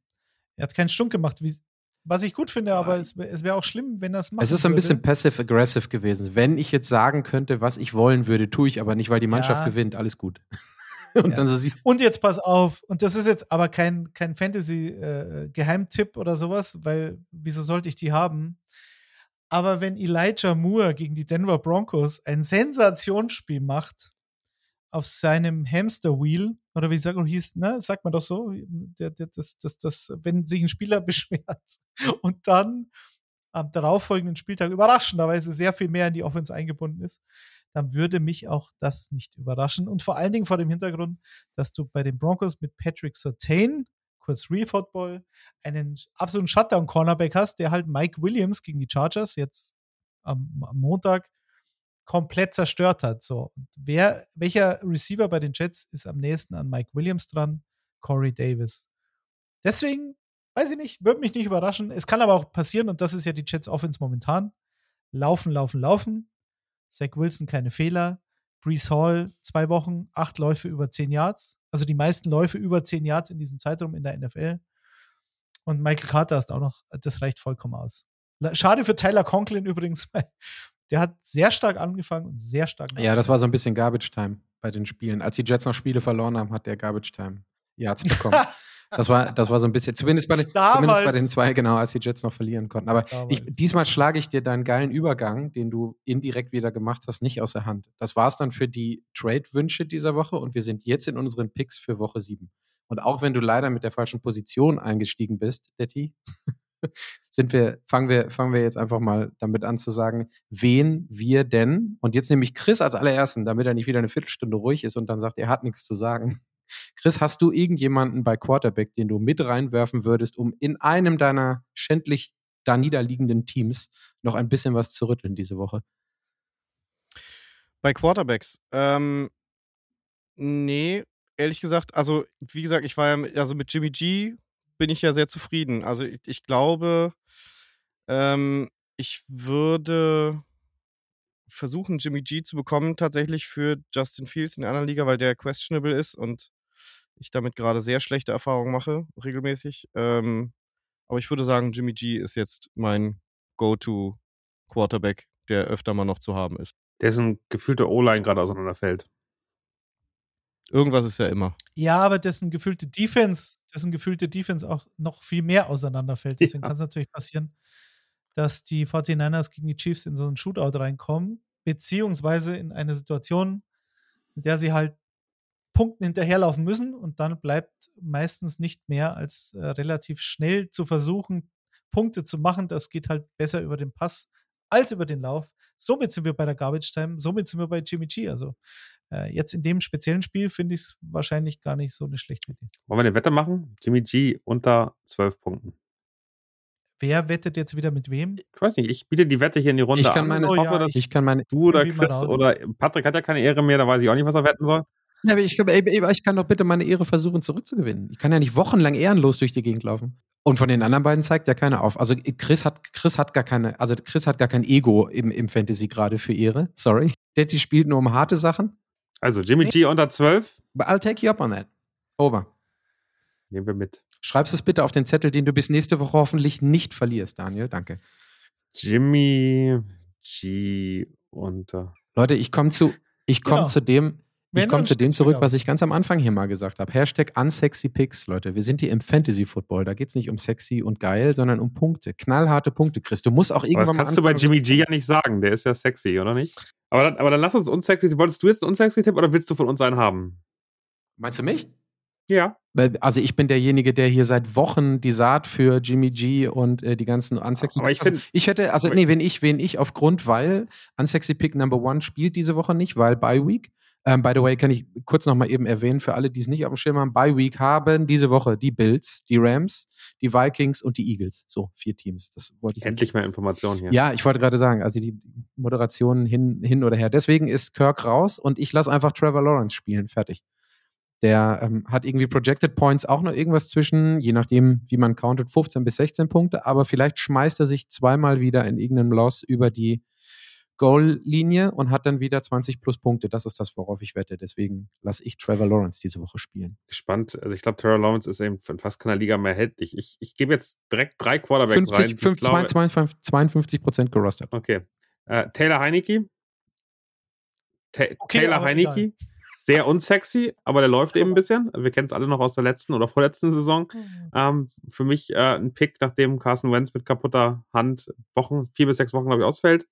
er hat keinen Stunk gemacht, wie, was ich gut finde, aber es, es wäre auch schlimm, wenn das macht. Es ist so ein bisschen passive-aggressive gewesen. Wenn ich jetzt sagen könnte, was ich wollen würde, tue ich aber nicht, weil die Mannschaft Ja. gewinnt. Alles gut. Und Ja. dann so sie. Und jetzt pass auf, und das ist jetzt aber kein, kein Fantasy-Geheimtipp oder sowas, weil wieso sollte ich die haben? Aber wenn Elijah Moore gegen die Denver Broncos ein Sensationsspiel macht auf seinem Hamster Wheel, oder wie sagt man, hieß, ne, sagt man doch so, der, der, das, das, das, wenn sich ein Spieler beschwert und dann am darauffolgenden Spieltag überraschenderweise sehr viel mehr in die Offense eingebunden ist, dann würde mich auch das nicht überraschen. Und vor allen Dingen vor dem Hintergrund, dass du bei den Broncos mit Patrick Sertain, kurz Real Football, einen absoluten Shutdown-Cornerback hast, der halt Mike Williams gegen die Chargers jetzt am, am Montag komplett zerstört hat. So, wer, welcher Receiver bei den Jets ist am nächsten an Mike Williams dran? Corey Davis. Deswegen, weiß ich nicht, würde mich nicht überraschen. Es kann aber auch passieren, und das ist ja die Jets Offense momentan. Laufen, laufen, laufen. Zach Wilson keine Fehler. Brees Hall zwei Wochen, acht Läufe über zehn Yards. Also die meisten Läufe über zehn Yards in diesem Zeitraum in der NFL. Und Michael Carter ist auch noch, das reicht vollkommen aus. Schade für Tyler Conklin übrigens, weil der hat sehr stark angefangen und sehr stark Ja, das war so ein bisschen Garbage Time bei den Spielen. Als die Jets noch Spiele verloren haben, hat der Garbage Time Yards bekommen. Das war, das war so ein bisschen, zumindest bei, den, zumindest bei den zwei, genau, als die Jets noch verlieren konnten. Aber ich, diesmal schlage ich dir deinen geilen Übergang, den du indirekt wieder gemacht hast, nicht aus der Hand. Das war es dann für die Trade-Wünsche dieser Woche und wir sind jetzt in unseren Picks für Woche 7. Und auch wenn du leider mit der falschen Position eingestiegen bist, Detti, sind wir, fangen wir, fangen wir jetzt einfach mal damit an zu sagen, wen wir denn, und jetzt nehme ich Chris als allerersten, damit er nicht wieder eine Viertelstunde ruhig ist und dann sagt, er hat nichts zu sagen. Chris, hast du irgendjemanden bei Quarterback, den du mit reinwerfen würdest, um in einem deiner schändlich da niederliegenden Teams noch ein bisschen was zu rütteln diese Woche? Bei Quarterbacks, ähm, nee, ehrlich gesagt, also wie gesagt, ich war ja, mit, also mit Jimmy G bin ich ja sehr zufrieden. Also ich, ich glaube, ähm, ich würde versuchen, Jimmy G zu bekommen, tatsächlich für Justin Fields in der anderen Liga, weil der questionable ist und ich damit gerade sehr schlechte Erfahrungen mache, regelmäßig. Ähm, aber ich würde sagen, Jimmy G ist jetzt mein Go-To-Quarterback, der öfter mal noch zu haben ist. Dessen gefühlte O-Line gerade auseinanderfällt. Irgendwas ist ja immer. Ja, aber dessen gefühlte Defense, dessen gefühlte Defense auch noch viel mehr auseinanderfällt. Deswegen Ja. kann es natürlich passieren, dass die 49ers gegen die Chiefs in so einen Shootout reinkommen, beziehungsweise in eine Situation, in der sie halt Punkten hinterherlaufen müssen und dann bleibt meistens nicht mehr als äh, relativ schnell zu versuchen, Punkte zu machen. Das geht halt besser über den Pass als über den Lauf. Somit sind wir bei der Garbage Time, somit sind wir bei Jimmy G. Also äh, jetzt in dem speziellen Spiel finde ich es wahrscheinlich gar nicht so eine schlechte Idee. Wollen wir eine Wette machen? Jimmy G unter 12 Punkten. Wer wettet jetzt wieder mit wem? Ich weiß nicht, ich biete die Wette hier in die Runde Ich kann an. meine- ich Oh, hoffe, ja, dass ich- Ich kann meine, du oder Chris oder Patrick hat ja keine Ehre mehr, da weiß ich auch nicht, was er wetten soll. Ja, aber ich, ich kann doch bitte meine Ehre versuchen zurückzugewinnen. Ich kann ja nicht wochenlang ehrenlos durch die Gegend laufen. Und von den anderen beiden zeigt ja keiner auf. Also Chris hat, Chris hat gar keine, also Chris hat gar kein Ego im, im Fantasy gerade für Ehre. Sorry. Daddy spielt nur um harte Sachen. Also Jimmy G unter 12, But I'll take you up on that. Over. nehmen wir mit. Schreibst es bitte auf den Zettel, den du bis nächste Woche hoffentlich nicht verlierst, Daniel. Danke. Jimmy G unter. Leute, ich komme zu, ich komme Genau. zu dem, ich komme zu dem zurück, was ich ganz am Anfang hier mal gesagt habe. Hashtag unsexy picks, Leute. Wir sind hier im Fantasy Football. Da geht es nicht um sexy und geil, sondern um Punkte. Knallharte Punkte, Chris. Du musst auch Aber irgendwann das mal kannst du bei Jimmy G ja nicht sagen, der ist ja sexy, oder nicht? Aber dann, aber dann lass uns unsexy. Wolltest du jetzt einen unsexy Tipp oder willst du von uns einen haben? Meinst du mich? Ja. Also ich bin derjenige, der hier seit Wochen die Saat für Jimmy G und äh, die ganzen Unsexy Aber ich also ich hätte, also aber- nee, wenn ich, wen ich aufgrund, weil Unsexy Pick Number One spielt diese Woche nicht, weil Bye Week. Ähm, by the way, kann ich kurz noch mal eben erwähnen, für alle, die es nicht auf dem Schirm haben, Bye Week haben diese Woche die Bills, die Rams, die Vikings und die Eagles. So, vier Teams. Das wollte ich Endlich mehr Informationen hier. ja, ich wollte gerade sagen, also die Moderation hin, hin oder her. Deswegen ist Kirk raus und ich lasse einfach Trevor Lawrence spielen. Fertig. Der ähm, hat irgendwie Projected Points auch noch irgendwas zwischen, je nachdem, wie man countet, 15 bis 16 Punkte, aber vielleicht schmeißt er sich zweimal wieder in irgendeinem Loss über die Goal-Linie und hat dann wieder 20 plus Punkte. Das ist das, worauf ich wette. Deswegen lasse ich Trevor Lawrence diese Woche spielen. Gespannt. Also ich glaube, Trevor Lawrence ist eben in fast keiner Liga mehr erhältlich. Ich, ich gebe jetzt direkt drei Quarterbacks rein. 50, Ich 5, glaube- 52, 52 Prozent gerostet. Okay. Äh, Taylor Heineke. Ta Okay, Taylor aber Heineke. Sehr unsexy, aber der läuft eben ein bisschen. Wir kennen es alle noch aus der letzten oder vorletzten Saison. Ähm, für mich äh, ein Pick, nachdem Carson Wentz mit kaputter Hand Wochen, vier bis sechs Wochen, glaube ich, ausfällt.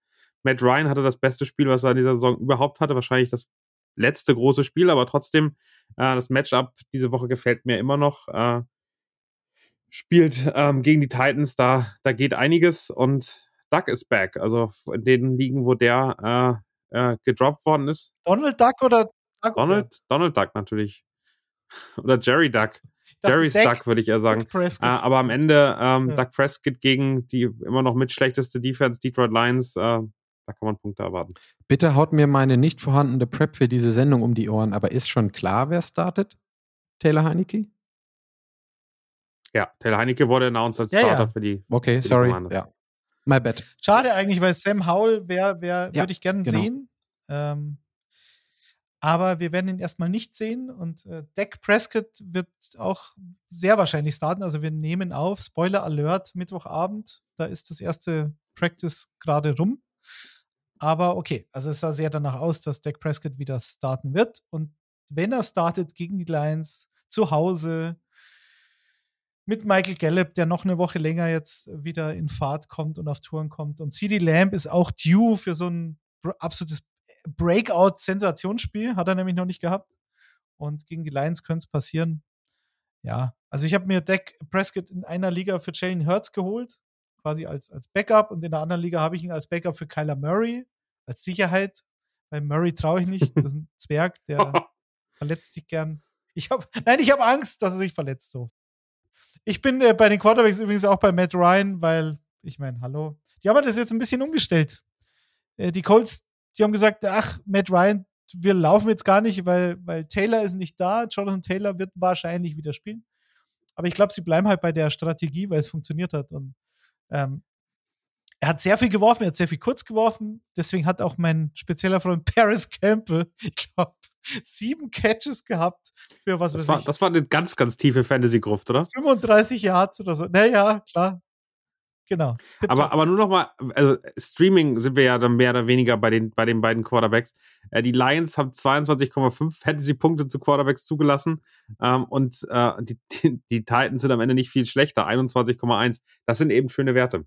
Matt Ryan hatte das beste Spiel, was er in dieser Saison überhaupt hatte. Wahrscheinlich das letzte große Spiel, aber trotzdem, äh, das Matchup diese Woche gefällt mir immer noch. Äh, spielt ähm, gegen die Titans, da, da geht einiges und Duck ist back. Also in den Ligen, wo der äh, äh, gedroppt worden ist. Donald Duck oder Duck Donald, Donald Duck natürlich. Oder Jerry Duck. Jerry's Duck, würde ich eher sagen. Äh, aber am Ende ähm, Ja. Doug Prescott gegen die immer noch mit schlechteste Defense, Detroit Lions, äh, da kann man Punkte erwarten. Bitte haut mir meine nicht vorhandene Prep für diese Sendung um die Ohren, aber ist schon klar, wer startet? Taylor Heineke? Ja, Taylor Heineke wurde announced als Ja, Starter ja. für die. Okay, die sorry. Commanders. Ja. My bad. Schade eigentlich, weil Sam Howell wäre, wär, Ja, würde ich gerne genau. sehen. Ähm, aber wir werden ihn erstmal nicht sehen und äh, Dak Prescott wird auch sehr wahrscheinlich starten. Also wir nehmen auf, Spoiler Alert, Mittwochabend, da ist das erste Practice gerade rum. Aber okay, also es sah sehr danach aus, dass Dak Prescott wieder starten wird. Und wenn er startet gegen die Lions zu Hause mit Michael Gallup, der noch eine Woche länger jetzt wieder in Fahrt kommt und auf Touren kommt. Und CD Lamb ist auch due für so ein absolutes Breakout-Sensationsspiel, hat er nämlich noch nicht gehabt. Und gegen die Lions könnte es passieren. Ja, also ich habe mir Dak Prescott in einer Liga für Jalen Hurts geholt, quasi als, als Backup. Und in der anderen Liga habe ich ihn als Backup für Kyler Murray, als Sicherheit. Bei Murray traue ich nicht. Das ist ein Zwerg, der verletzt sich gern. Ich hab, nein, ich habe Angst, dass er sich verletzt so. Ich bin äh, bei den Quarterbacks übrigens auch bei Matt Ryan, weil, ich meine, hallo. Die haben das jetzt ein bisschen umgestellt. Äh, die Colts, die haben gesagt, ach, Matt Ryan, wir laufen jetzt gar nicht, weil, weil Taylor ist nicht da. Jonathan Taylor wird wahrscheinlich wieder spielen. Aber ich glaube, sie bleiben halt bei der Strategie, weil es funktioniert hat. Und ähm, er hat sehr viel geworfen, er hat sehr viel kurz geworfen. Deswegen hat auch mein spezieller Freund Paris Campbell, ich glaube, sieben Catches gehabt für was Das weiß war, ich, das war eine ganz, ganz tiefe Fantasy-Gruft, oder? 35 Yards oder so. Naja, klar. Genau. Aber, aber nur noch mal, also Streaming sind wir ja dann mehr oder weniger bei den, bei den beiden Quarterbacks. Äh, die Lions haben 22,5 Fantasy-Punkte zu Quarterbacks zugelassen ähm, und äh, die, die, die Titans sind am Ende nicht viel schlechter, 21,1. Das sind eben schöne Werte.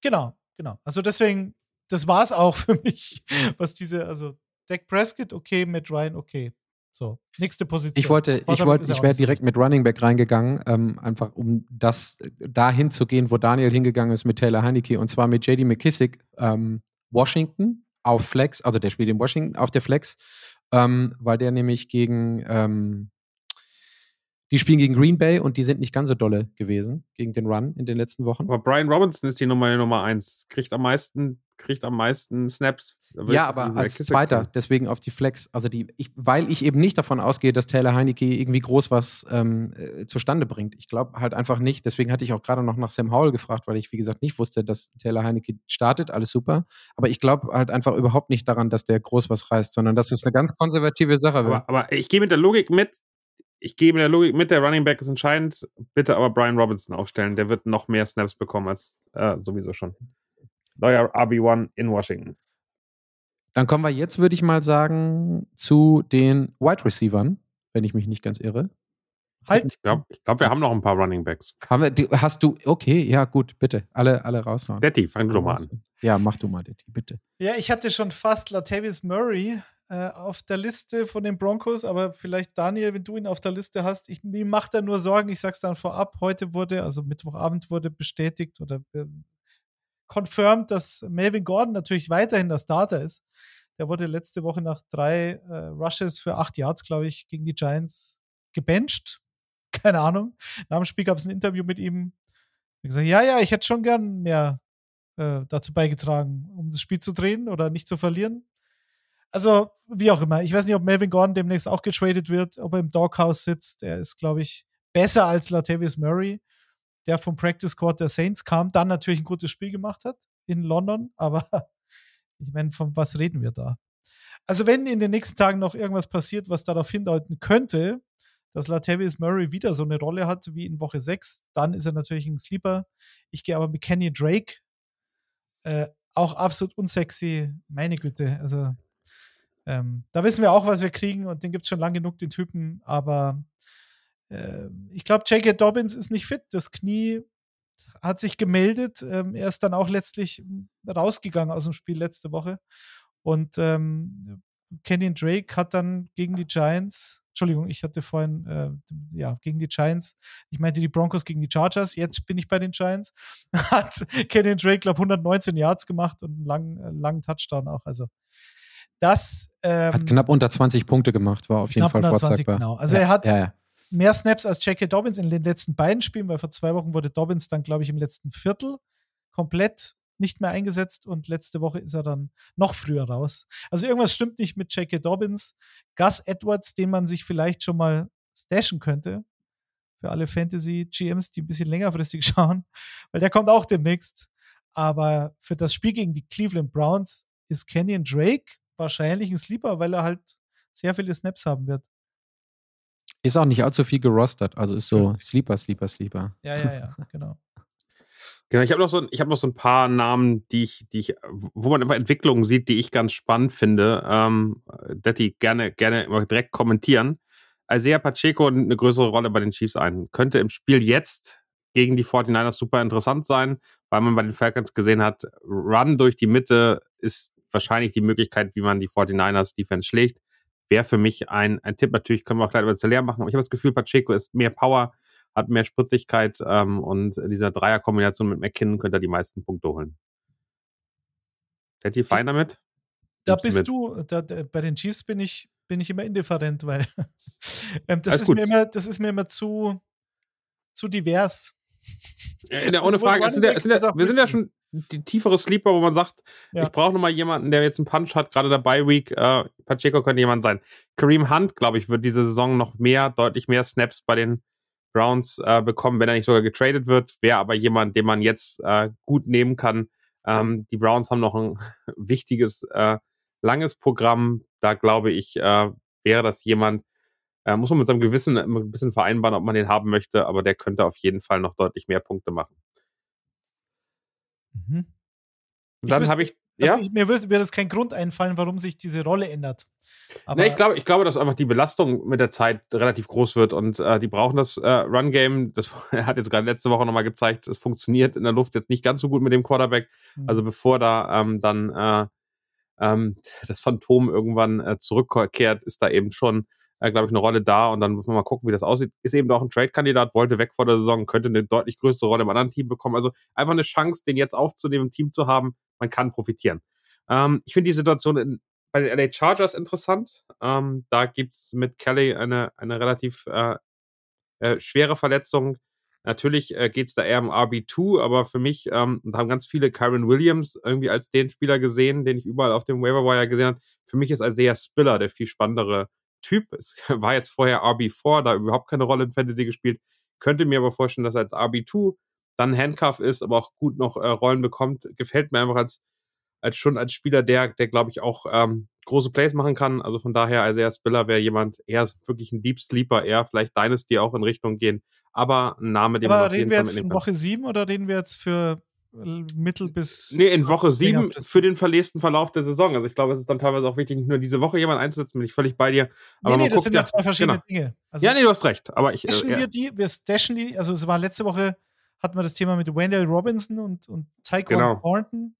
Genau, genau. Also deswegen, das war es auch für mich, was diese, also Dak Prescott, okay, Matt Ryan, okay. So, nächste Position. Ich wollte, ich wollte, ich wäre direkt mit Running Back reingegangen, ähm, einfach um das äh, dahin zu gehen, wo Daniel hingegangen ist mit Taylor Heineke und zwar mit JD McKissick, ähm, Washington auf Flex, also der spielt in Washington auf der Flex, ähm, weil der nämlich gegen ähm, die spielen gegen Green Bay und die sind nicht ganz so dolle gewesen gegen den Run in den letzten Wochen. Aber Brian Robinson ist die Nummer Nummer eins. Kriegt am meisten, kriegt am meisten Snaps. Ja, aber als Zweiter, deswegen auf die Flex. Also die, ich, weil ich eben nicht davon ausgehe, dass Taylor Heineke irgendwie groß was ähm, äh, zustande bringt. Ich glaube halt einfach nicht. Deswegen hatte ich auch gerade noch nach Sam Howell gefragt, weil ich, wie gesagt, nicht wusste, dass Taylor Heineke startet. Alles super. Aber ich glaube halt einfach überhaupt nicht daran, dass der groß was reißt, sondern dass es eine ganz konservative Sache wird. Aber, aber ich gehe mit der Logik mit. Ich gehe mit der Logik mit, der Running Back ist entscheidend. Bitte aber Brian Robinson aufstellen. Der wird noch mehr Snaps bekommen als äh, sowieso schon. Neuer RB1 in Washington. Dann kommen wir jetzt, würde ich mal sagen, zu den Wide Receivern, wenn ich mich nicht ganz irre. Halt. Ich glaube, glaub, wir haben noch ein paar Running Backs. Haben wir, die, hast du, okay, ja, gut, bitte. Alle, alle raushauen. Detti, fang du doch mal an. Ja, mach du mal, Detti, bitte. Ja, ich hatte schon fast Latavius Murray äh, auf der Liste von den Broncos, aber vielleicht Daniel, wenn du ihn auf der Liste hast, ich, mir macht er nur Sorgen, ich sag's dann vorab, heute wurde, also Mittwochabend wurde bestätigt oder äh, confirmed, dass Melvin Gordon natürlich weiterhin der Starter ist. Der wurde letzte Woche nach drei äh, Rushes für acht Yards, glaube ich, gegen die Giants gebencht. Keine Ahnung. Nach dem Spiel gab es ein Interview mit ihm. Hat gesagt, ja, ja, ich hätte schon gern mehr äh, dazu beigetragen, um das Spiel zu drehen oder nicht zu verlieren. Also, wie auch immer. Ich weiß nicht, ob Melvin Gordon demnächst auch getradet wird, ob er im Doghouse sitzt. Er ist, glaube ich, besser als Latavius Murray, der vom Practice Squad der Saints kam, dann natürlich ein gutes Spiel gemacht hat in London. Aber ich meine, von was reden wir da? Also, wenn in den nächsten Tagen noch irgendwas passiert, was darauf hindeuten könnte, dass Latavius Murray wieder so eine Rolle hat wie in Woche 6, dann ist er natürlich ein Sleeper. Ich gehe aber mit Kenny Drake. Äh, auch absolut unsexy, meine Güte. Also, ähm, da wissen wir auch, was wir kriegen und den gibt es schon lang genug, den Typen. Aber äh, ich glaube, J.K. Dobbins ist nicht fit. Das Knie hat sich gemeldet. Ähm, er ist dann auch letztlich rausgegangen aus dem Spiel letzte Woche. Und ähm, Kenyon Drake hat dann gegen die Giants, Entschuldigung, ich hatte vorhin, äh, ja, gegen die Giants, ich meinte die Broncos gegen die Chargers, jetzt bin ich bei den Giants, hat Kenyon Drake, glaube ich, 119 Yards gemacht und einen langen, äh, langen Touchdown auch. Also das ähm, hat knapp unter 20 Punkte gemacht, war auf jeden Fall vorzeigbar. Genau. Also ja, er hat ja, ja. Mehr Snaps als J.K. Dobbins in den letzten beiden Spielen, weil vor zwei Wochen wurde Dobbins dann, glaube ich, im letzten Viertel komplett nicht mehr eingesetzt und letzte Woche ist er dann noch früher raus. Also irgendwas stimmt nicht mit J.K. Dobbins. Gus Edwards, den man sich vielleicht schon mal stashen könnte. Für alle Fantasy-GMs, die ein bisschen längerfristig schauen, weil der kommt auch demnächst. Aber für das Spiel gegen die Cleveland Browns ist Kenyon Drake wahrscheinlich ein Sleeper, weil er halt sehr viele Snaps haben wird. Ist auch nicht allzu viel gerostet, also ist so Sleeper, Sleeper, Sleeper. Ja, ja, ja, genau. Genau, ich habe noch, so, hab noch so ein paar Namen, die ich, die ich, wo man einfach Entwicklungen sieht, die ich ganz spannend finde. Ähm, Detti, gerne, gerne immer direkt kommentieren. Isaiah Pacheco eine größere Rolle bei den Chiefs ein. Könnte im Spiel jetzt gegen die 49ers super interessant sein, weil man bei den Falcons gesehen hat, Run durch die Mitte ist wahrscheinlich die Möglichkeit, wie man die 49ers Defense schlägt. Wäre für mich ein, ein Tipp. Natürlich können wir auch gleich über Zeller machen, aber ich habe das Gefühl, Pacheco ist mehr Power, hat mehr Spritzigkeit ähm, und in dieser Dreierkombination mit McKinnon könnte er die meisten Punkte holen. Seid ihr fein damit? Da Nimmst bist du, du da, da, bei den Chiefs bin ich, bin ich immer indifferent, weil ähm, das, ist mir immer, das ist mir immer zu, zu divers. Ja, ohne also, Frage, ja, sind ja, wir sind ja schon die tiefere Sleeper, wo man sagt, ja. ich brauche noch mal jemanden, der jetzt einen Punch hat, gerade dabei Week. Äh, Pacheco könnte jemand sein. Kareem Hunt, glaube ich, wird diese Saison noch mehr, deutlich mehr Snaps bei den Browns äh, bekommen, wenn er nicht sogar getradet wird. Wäre aber jemand, den man jetzt äh, gut nehmen kann. Ähm, die Browns haben noch ein wichtiges, äh, langes Programm. Da glaube ich, äh, wäre das jemand, äh, muss man mit seinem Gewissen ein bisschen vereinbaren, ob man den haben möchte, aber der könnte auf jeden Fall noch deutlich mehr Punkte machen. Mhm. Und dann habe ich, also ich, mir würde das kein Grund einfallen, warum sich diese Rolle ändert. Aber nee, ich glaube, ich glaube, dass einfach die Belastung mit der Zeit relativ groß wird und äh, die brauchen das äh, Run-Game. Das hat jetzt gerade letzte Woche nochmal gezeigt, es funktioniert in der Luft jetzt nicht ganz so gut mit dem Quarterback. Mhm. Also bevor da ähm, dann äh, ähm, das Phantom irgendwann äh, zurückkehrt, ist da eben schon, äh, glaube ich, eine Rolle da und dann muss man mal gucken, wie das aussieht. Ist eben auch ein Trade-Kandidat, wollte weg vor der Saison, könnte eine deutlich größere Rolle im anderen Team bekommen. Also einfach eine Chance, den jetzt aufzunehmen, im Team zu haben. Man kann profitieren. Ähm, ich finde die Situation in, bei den LA Chargers interessant. Ähm, da gibt's mit Kelly eine, eine relativ äh, äh, schwere Verletzung. Natürlich äh, geht es da eher um RB2, aber für mich ähm, haben ganz viele Kyron Williams irgendwie als den Spieler gesehen, den ich überall auf dem Waiver Wire gesehen habe. Für mich ist Isaiah Spiller der viel spannendere Typ. Es war jetzt vorher RB4, da überhaupt keine Rolle in Fantasy gespielt. Könnte mir aber vorstellen, dass er als RB2 dann Handcuff ist, aber auch gut noch äh, Rollen bekommt. Gefällt mir einfach als als schon als Spieler, der, der glaube ich auch ähm, große Plays machen kann. Also von daher, Isaiah Spiller wäre jemand, eher wirklich ein Deep Sleeper, eher vielleicht Dynasty auch in Richtung gehen. Aber ein Name, den Aber man auf reden jeden wir Fall jetzt von Woche 7 oder reden wir jetzt für mittel bis. Nee, in Woche sieben für den verlesten Verlauf der Saison. Also ich glaube, es ist dann teilweise auch wichtig, nicht nur diese Woche jemanden einzusetzen, bin ich völlig bei dir. Aber nee, nee, das sind ja zwei verschiedene genau. Dinge. Also Ja, nee, du hast recht. Aber ich. Äh, wir die, wir stashen die, also es war letzte Woche, hatten wir das Thema mit Wendell Robinson und, und Tyquan Genau. Thornton.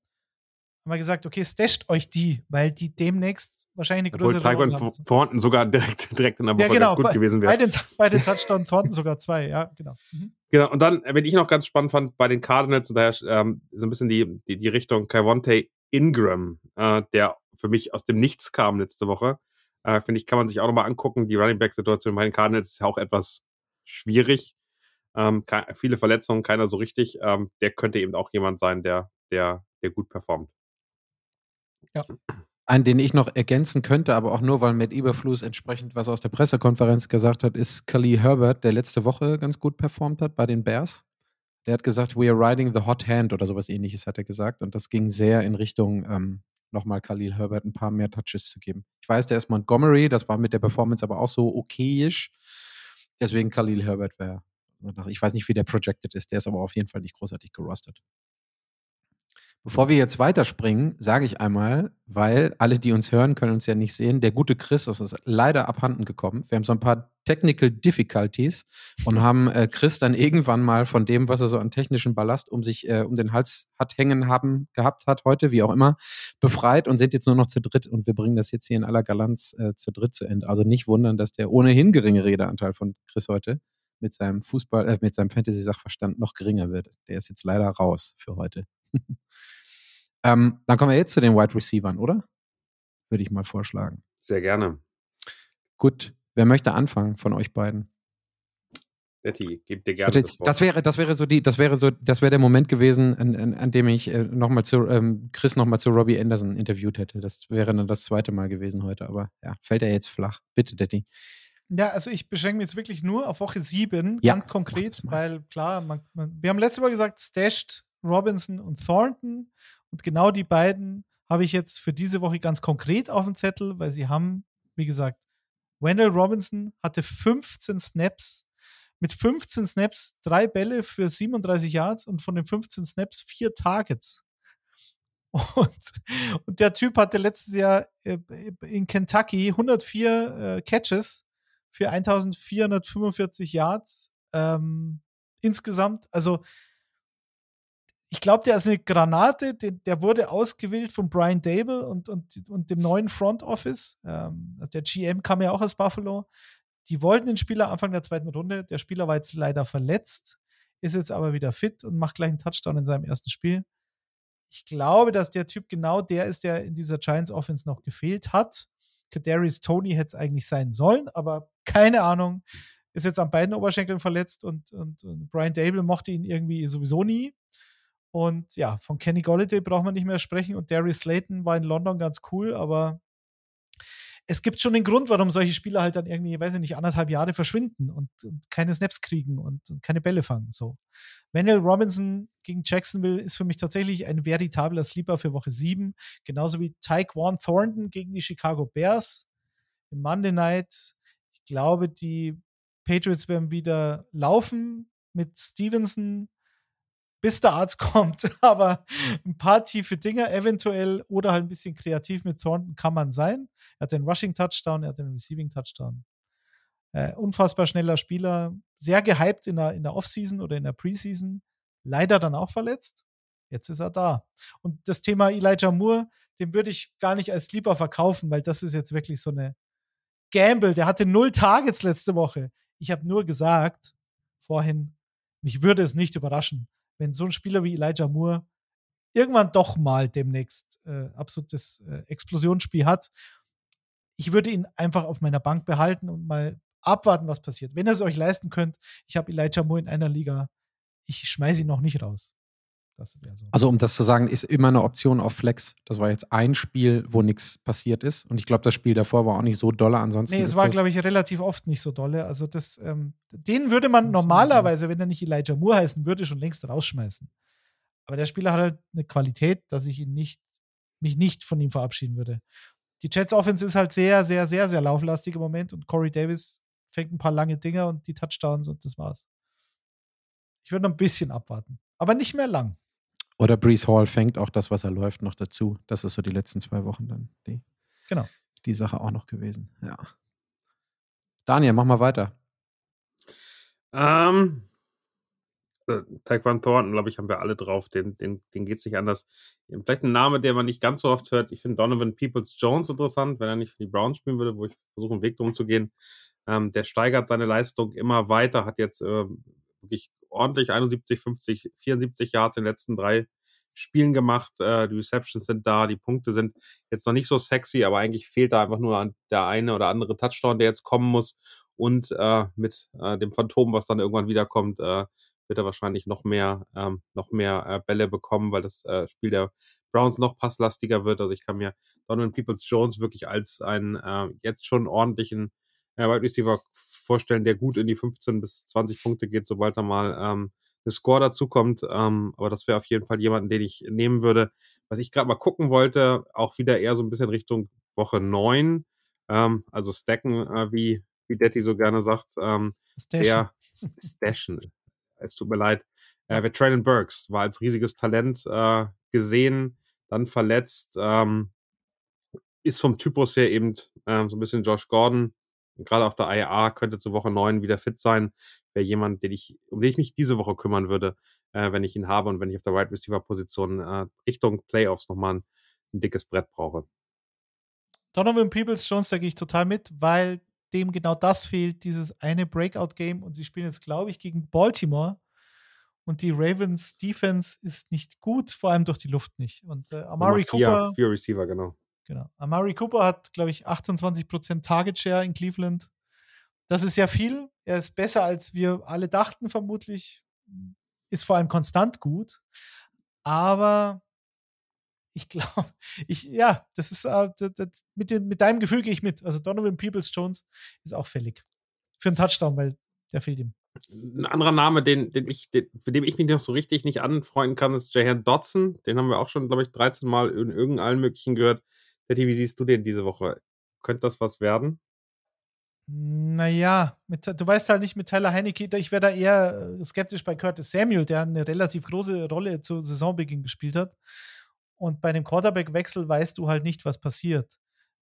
Haben wir gesagt, okay, stasht euch die, weil die demnächst wahrscheinlich eine Obwohl größere Taekwondo Rolle haben. vorhanden sogar direkt, direkt in der Woche Ja, genau. gut bei, gewesen bei, wäre. den, bei den Touchdown Thornton sogar zwei, ja, genau. Mhm. Genau, und dann, wenn ich noch ganz spannend fand, bei den Cardinals, und daher ähm, so ein bisschen die, die, die Richtung Kevonte Ingram, äh, der für mich aus dem Nichts kam letzte Woche. Äh, Finde ich, kann man sich auch nochmal angucken. Die Running Back-Situation bei den Cardinals ist ja auch etwas schwierig. Ähm, viele Verletzungen, keiner so richtig. Ähm, der könnte eben auch jemand sein, der, der, der gut performt. Einen, den ich noch ergänzen könnte, aber auch nur, weil Matt Eberflus entsprechend was aus der Pressekonferenz gesagt hat, ist Khalil Herbert, der letzte Woche ganz gut performt hat bei den Bears. Der hat gesagt, we are riding the hot hand oder sowas ähnliches, hat er gesagt. Und das ging sehr in Richtung, ähm, nochmal Khalil Herbert ein paar mehr Touches zu geben. Ich weiß, der ist Montgomery, das war mit der Performance aber auch so okayisch. Deswegen Khalil Herbert wäre, ich weiß nicht, wie der projected ist, der ist aber auf jeden Fall nicht großartig gerostet. Bevor wir jetzt weiterspringen, sage ich einmal, weil alle, die uns hören, können uns ja nicht sehen, der gute Chris ist leider abhanden gekommen. Wir haben so ein paar Technical Difficulties und haben äh, Chris dann irgendwann mal von dem, was er so an technischen Ballast um sich, äh, um den Hals hat hängen haben, gehabt hat heute, wie auch immer, befreit und sind jetzt nur noch zu dritt und wir bringen das jetzt hier in aller Galanz äh, zu dritt zu Ende. Also nicht wundern, dass der ohnehin geringe Redeanteil von Chris heute mit seinem Fußball, äh, mit seinem Fantasy-Sachverstand noch geringer wird. Der ist jetzt leider raus für heute. ähm, dann kommen wir jetzt zu den Wide Receivern, oder? Würde ich mal vorschlagen. Sehr gerne. Gut, wer möchte anfangen von euch beiden? Betty, gib dir gerne das Wort. das wäre, das wäre so die, das wäre so, das wäre der Moment gewesen, an, an, an dem ich äh, noch mal zu ähm, Chris nochmal zu Robbie Anderson interviewt hätte. Das wäre dann das zweite Mal gewesen heute, aber ja, fällt er jetzt flach. Bitte, Daddy. Ja, also ich beschränke mich jetzt wirklich nur auf Woche 7, Ja, ganz konkret, weil klar, man, man, wir haben letzte Mal gesagt, stasht Robinson und Thornton und genau die beiden habe ich jetzt für diese Woche ganz konkret auf dem Zettel, weil sie haben, wie gesagt, Wendell Robinson hatte 15 Snaps, mit 15 Snaps drei Bälle für 37 Yards und von den 15 Snaps vier Targets. Und, und der Typ hatte letztes Jahr äh, in Kentucky 104 äh, Catches für 1445 Yards ähm, insgesamt. Also ich glaube, der ist eine Granate, der, der wurde ausgewählt von Brian Dable und, und, und dem neuen Front Office. Ähm, also der GM kam ja auch aus Buffalo. Die wollten den Spieler Anfang der zweiten Runde. Der Spieler war jetzt leider verletzt, ist jetzt aber wieder fit und macht gleich einen Touchdown in seinem ersten Spiel. Ich glaube, dass der Typ genau der ist, der in dieser Giants Offense noch gefehlt hat. Kadarius Tony hätte es eigentlich sein sollen, aber keine Ahnung. Ist jetzt an beiden Oberschenkeln verletzt und, und, und Brian Dable mochte ihn irgendwie sowieso nie. Und ja, von Kenny Golladay braucht man nicht mehr sprechen und Darius Slayton war in London ganz cool, aber es gibt schon den Grund, warum solche Spieler halt dann irgendwie, weiß ich nicht, anderthalb Jahre verschwinden und, und keine Snaps kriegen und, und keine Bälle fangen. So. Wendell Robinson gegen Jacksonville ist für mich tatsächlich ein veritabler Sleeper für Woche 7. Genauso wie Tyquan Thornton gegen die Chicago Bears im Monday Night. Ich glaube, die Patriots werden wieder laufen mit Stevenson, bis der Arzt kommt. Aber ein paar tiefe Dinger eventuell oder halt ein bisschen kreativ mit Thornton kann man sein. Er hat den Rushing Touchdown, er hat den Receiving Touchdown. Äh, unfassbar schneller Spieler, sehr gehypt in der, in der Offseason oder in der Preseason. Leider dann auch verletzt. Jetzt ist er da. Und das Thema Elijah Moore, den würde ich gar nicht als Sleeper verkaufen, weil das ist jetzt wirklich so eine Gamble. Der hatte null Targets letzte Woche. Ich habe nur gesagt, vorhin, mich würde es nicht überraschen, wenn so ein Spieler wie Elijah Moore irgendwann doch mal demnächst äh, absolutes äh, Explosionsspiel hat. Ich würde ihn einfach auf meiner Bank behalten und mal abwarten, was passiert. Wenn ihr es euch leisten könnt, ich habe Elijah Moore in einer Liga, ich schmeiße ihn noch nicht raus. So. Also um das zu sagen, ist immer eine Option auf Flex. Das war jetzt ein Spiel, wo nichts passiert ist. Und ich glaube, das Spiel davor war auch nicht so dolle. Ansonsten Nee, es war, glaube ich, relativ oft nicht so dolle. Also das, ähm, den würde man normalerweise, wenn er nicht Elijah Moore heißen würde, schon längst rausschmeißen. Aber der Spieler hat halt eine Qualität, dass ich ihn nicht, mich nicht von ihm verabschieden würde. Die Jets Offense ist halt sehr, sehr, sehr, sehr lauflastig im Moment und Corey Davis fängt ein paar lange Dinger und die Touchdowns und das war's. Ich würde noch ein bisschen abwarten. Aber nicht mehr lang. Oder Brees Hall fängt auch das, was er läuft, noch dazu. Das ist so die letzten zwei Wochen dann die, Genau. die Sache auch noch gewesen. Ja. Daniel, mach mal weiter. Ähm, äh, Taekwon Thornton, glaube ich, haben wir alle drauf. Den, den, den geht es nicht anders. Vielleicht ein Name, der man nicht ganz so oft hört. Ich finde Donovan Peoples Jones interessant, wenn er nicht für die Browns spielen würde, wo ich versuche, einen Weg drum zu gehen. Ähm, der steigert seine Leistung immer weiter, hat jetzt äh, wirklich ordentlich 71, 50, 74 Yards in den letzten drei Spielen gemacht. Äh, die Receptions sind da, die Punkte sind jetzt noch nicht so sexy, aber eigentlich fehlt da einfach nur der eine oder andere Touchdown, der jetzt kommen muss. Und äh, mit äh, dem Phantom, was dann irgendwann wiederkommt, äh, wird er wahrscheinlich noch mehr, ähm, noch mehr äh, Bälle bekommen, weil das äh, Spiel der Browns noch passlastiger wird. Also ich kann mir Donovan Peoples Jones wirklich als einen äh, jetzt schon ordentlichen äh, Wide Receiver vorstellen, der gut in die 15 bis 20 Punkte geht, sobald er mal ähm, eine Score dazu kommt. Ähm, aber das wäre auf jeden Fall jemanden, den ich nehmen würde. Was ich gerade mal gucken wollte, auch wieder eher so ein bisschen Richtung Woche 9. Ähm, also stacken, äh, wie, wie Detti so gerne sagt. Ähm, Stashen. Der Stashen. Es tut mir leid. Äh, wer Traylon Burks war als riesiges Talent äh, gesehen, dann verletzt, ähm, ist vom Typus her eben äh, so ein bisschen Josh Gordon. Gerade auf der IA könnte zu Woche 9 wieder fit sein. Wäre jemand, den ich, um den ich mich diese Woche kümmern würde, äh, wenn ich ihn habe und wenn ich auf der Wide right Receiver Position äh, Richtung Playoffs nochmal ein, ein dickes Brett brauche. Donovan Peoples Jones, da gehe ich total mit, weil dem genau das fehlt, dieses eine Breakout-Game. Und sie spielen jetzt, glaube ich, gegen Baltimore. Und die Ravens Defense ist nicht gut, vor allem durch die Luft nicht. Und äh, Amari vier, Cooper. Vier Receiver, genau. Genau. Amari Cooper hat, glaube ich, 28% Target Share in Cleveland. Das ist ja viel. Er ist besser, als wir alle dachten, vermutlich. Ist vor allem konstant gut. Aber ich glaube, ich, ja, das ist, äh, das, das, mit, dem, mit deinem Gefühl gehe ich mit. Also Donovan Peoples Jones ist auch fällig. Für einen Touchdown, weil der fehlt ihm. Ein anderer Name, den, den ich, den, für den ich mich noch so richtig nicht anfreunden kann, ist Jahan Dodson. Den haben wir auch schon, glaube ich, 13 Mal in irgendeinem möglichen gehört. Betty, wie siehst du den diese Woche? Könnte das was werden? Naja, mit, du weißt halt nicht mit Tyler Heineke, ich wäre da eher äh, skeptisch bei Curtis Samuel, der eine relativ große Rolle zu Saisonbeginn gespielt hat. Und bei dem Quarterback-Wechsel weißt du halt nicht, was passiert.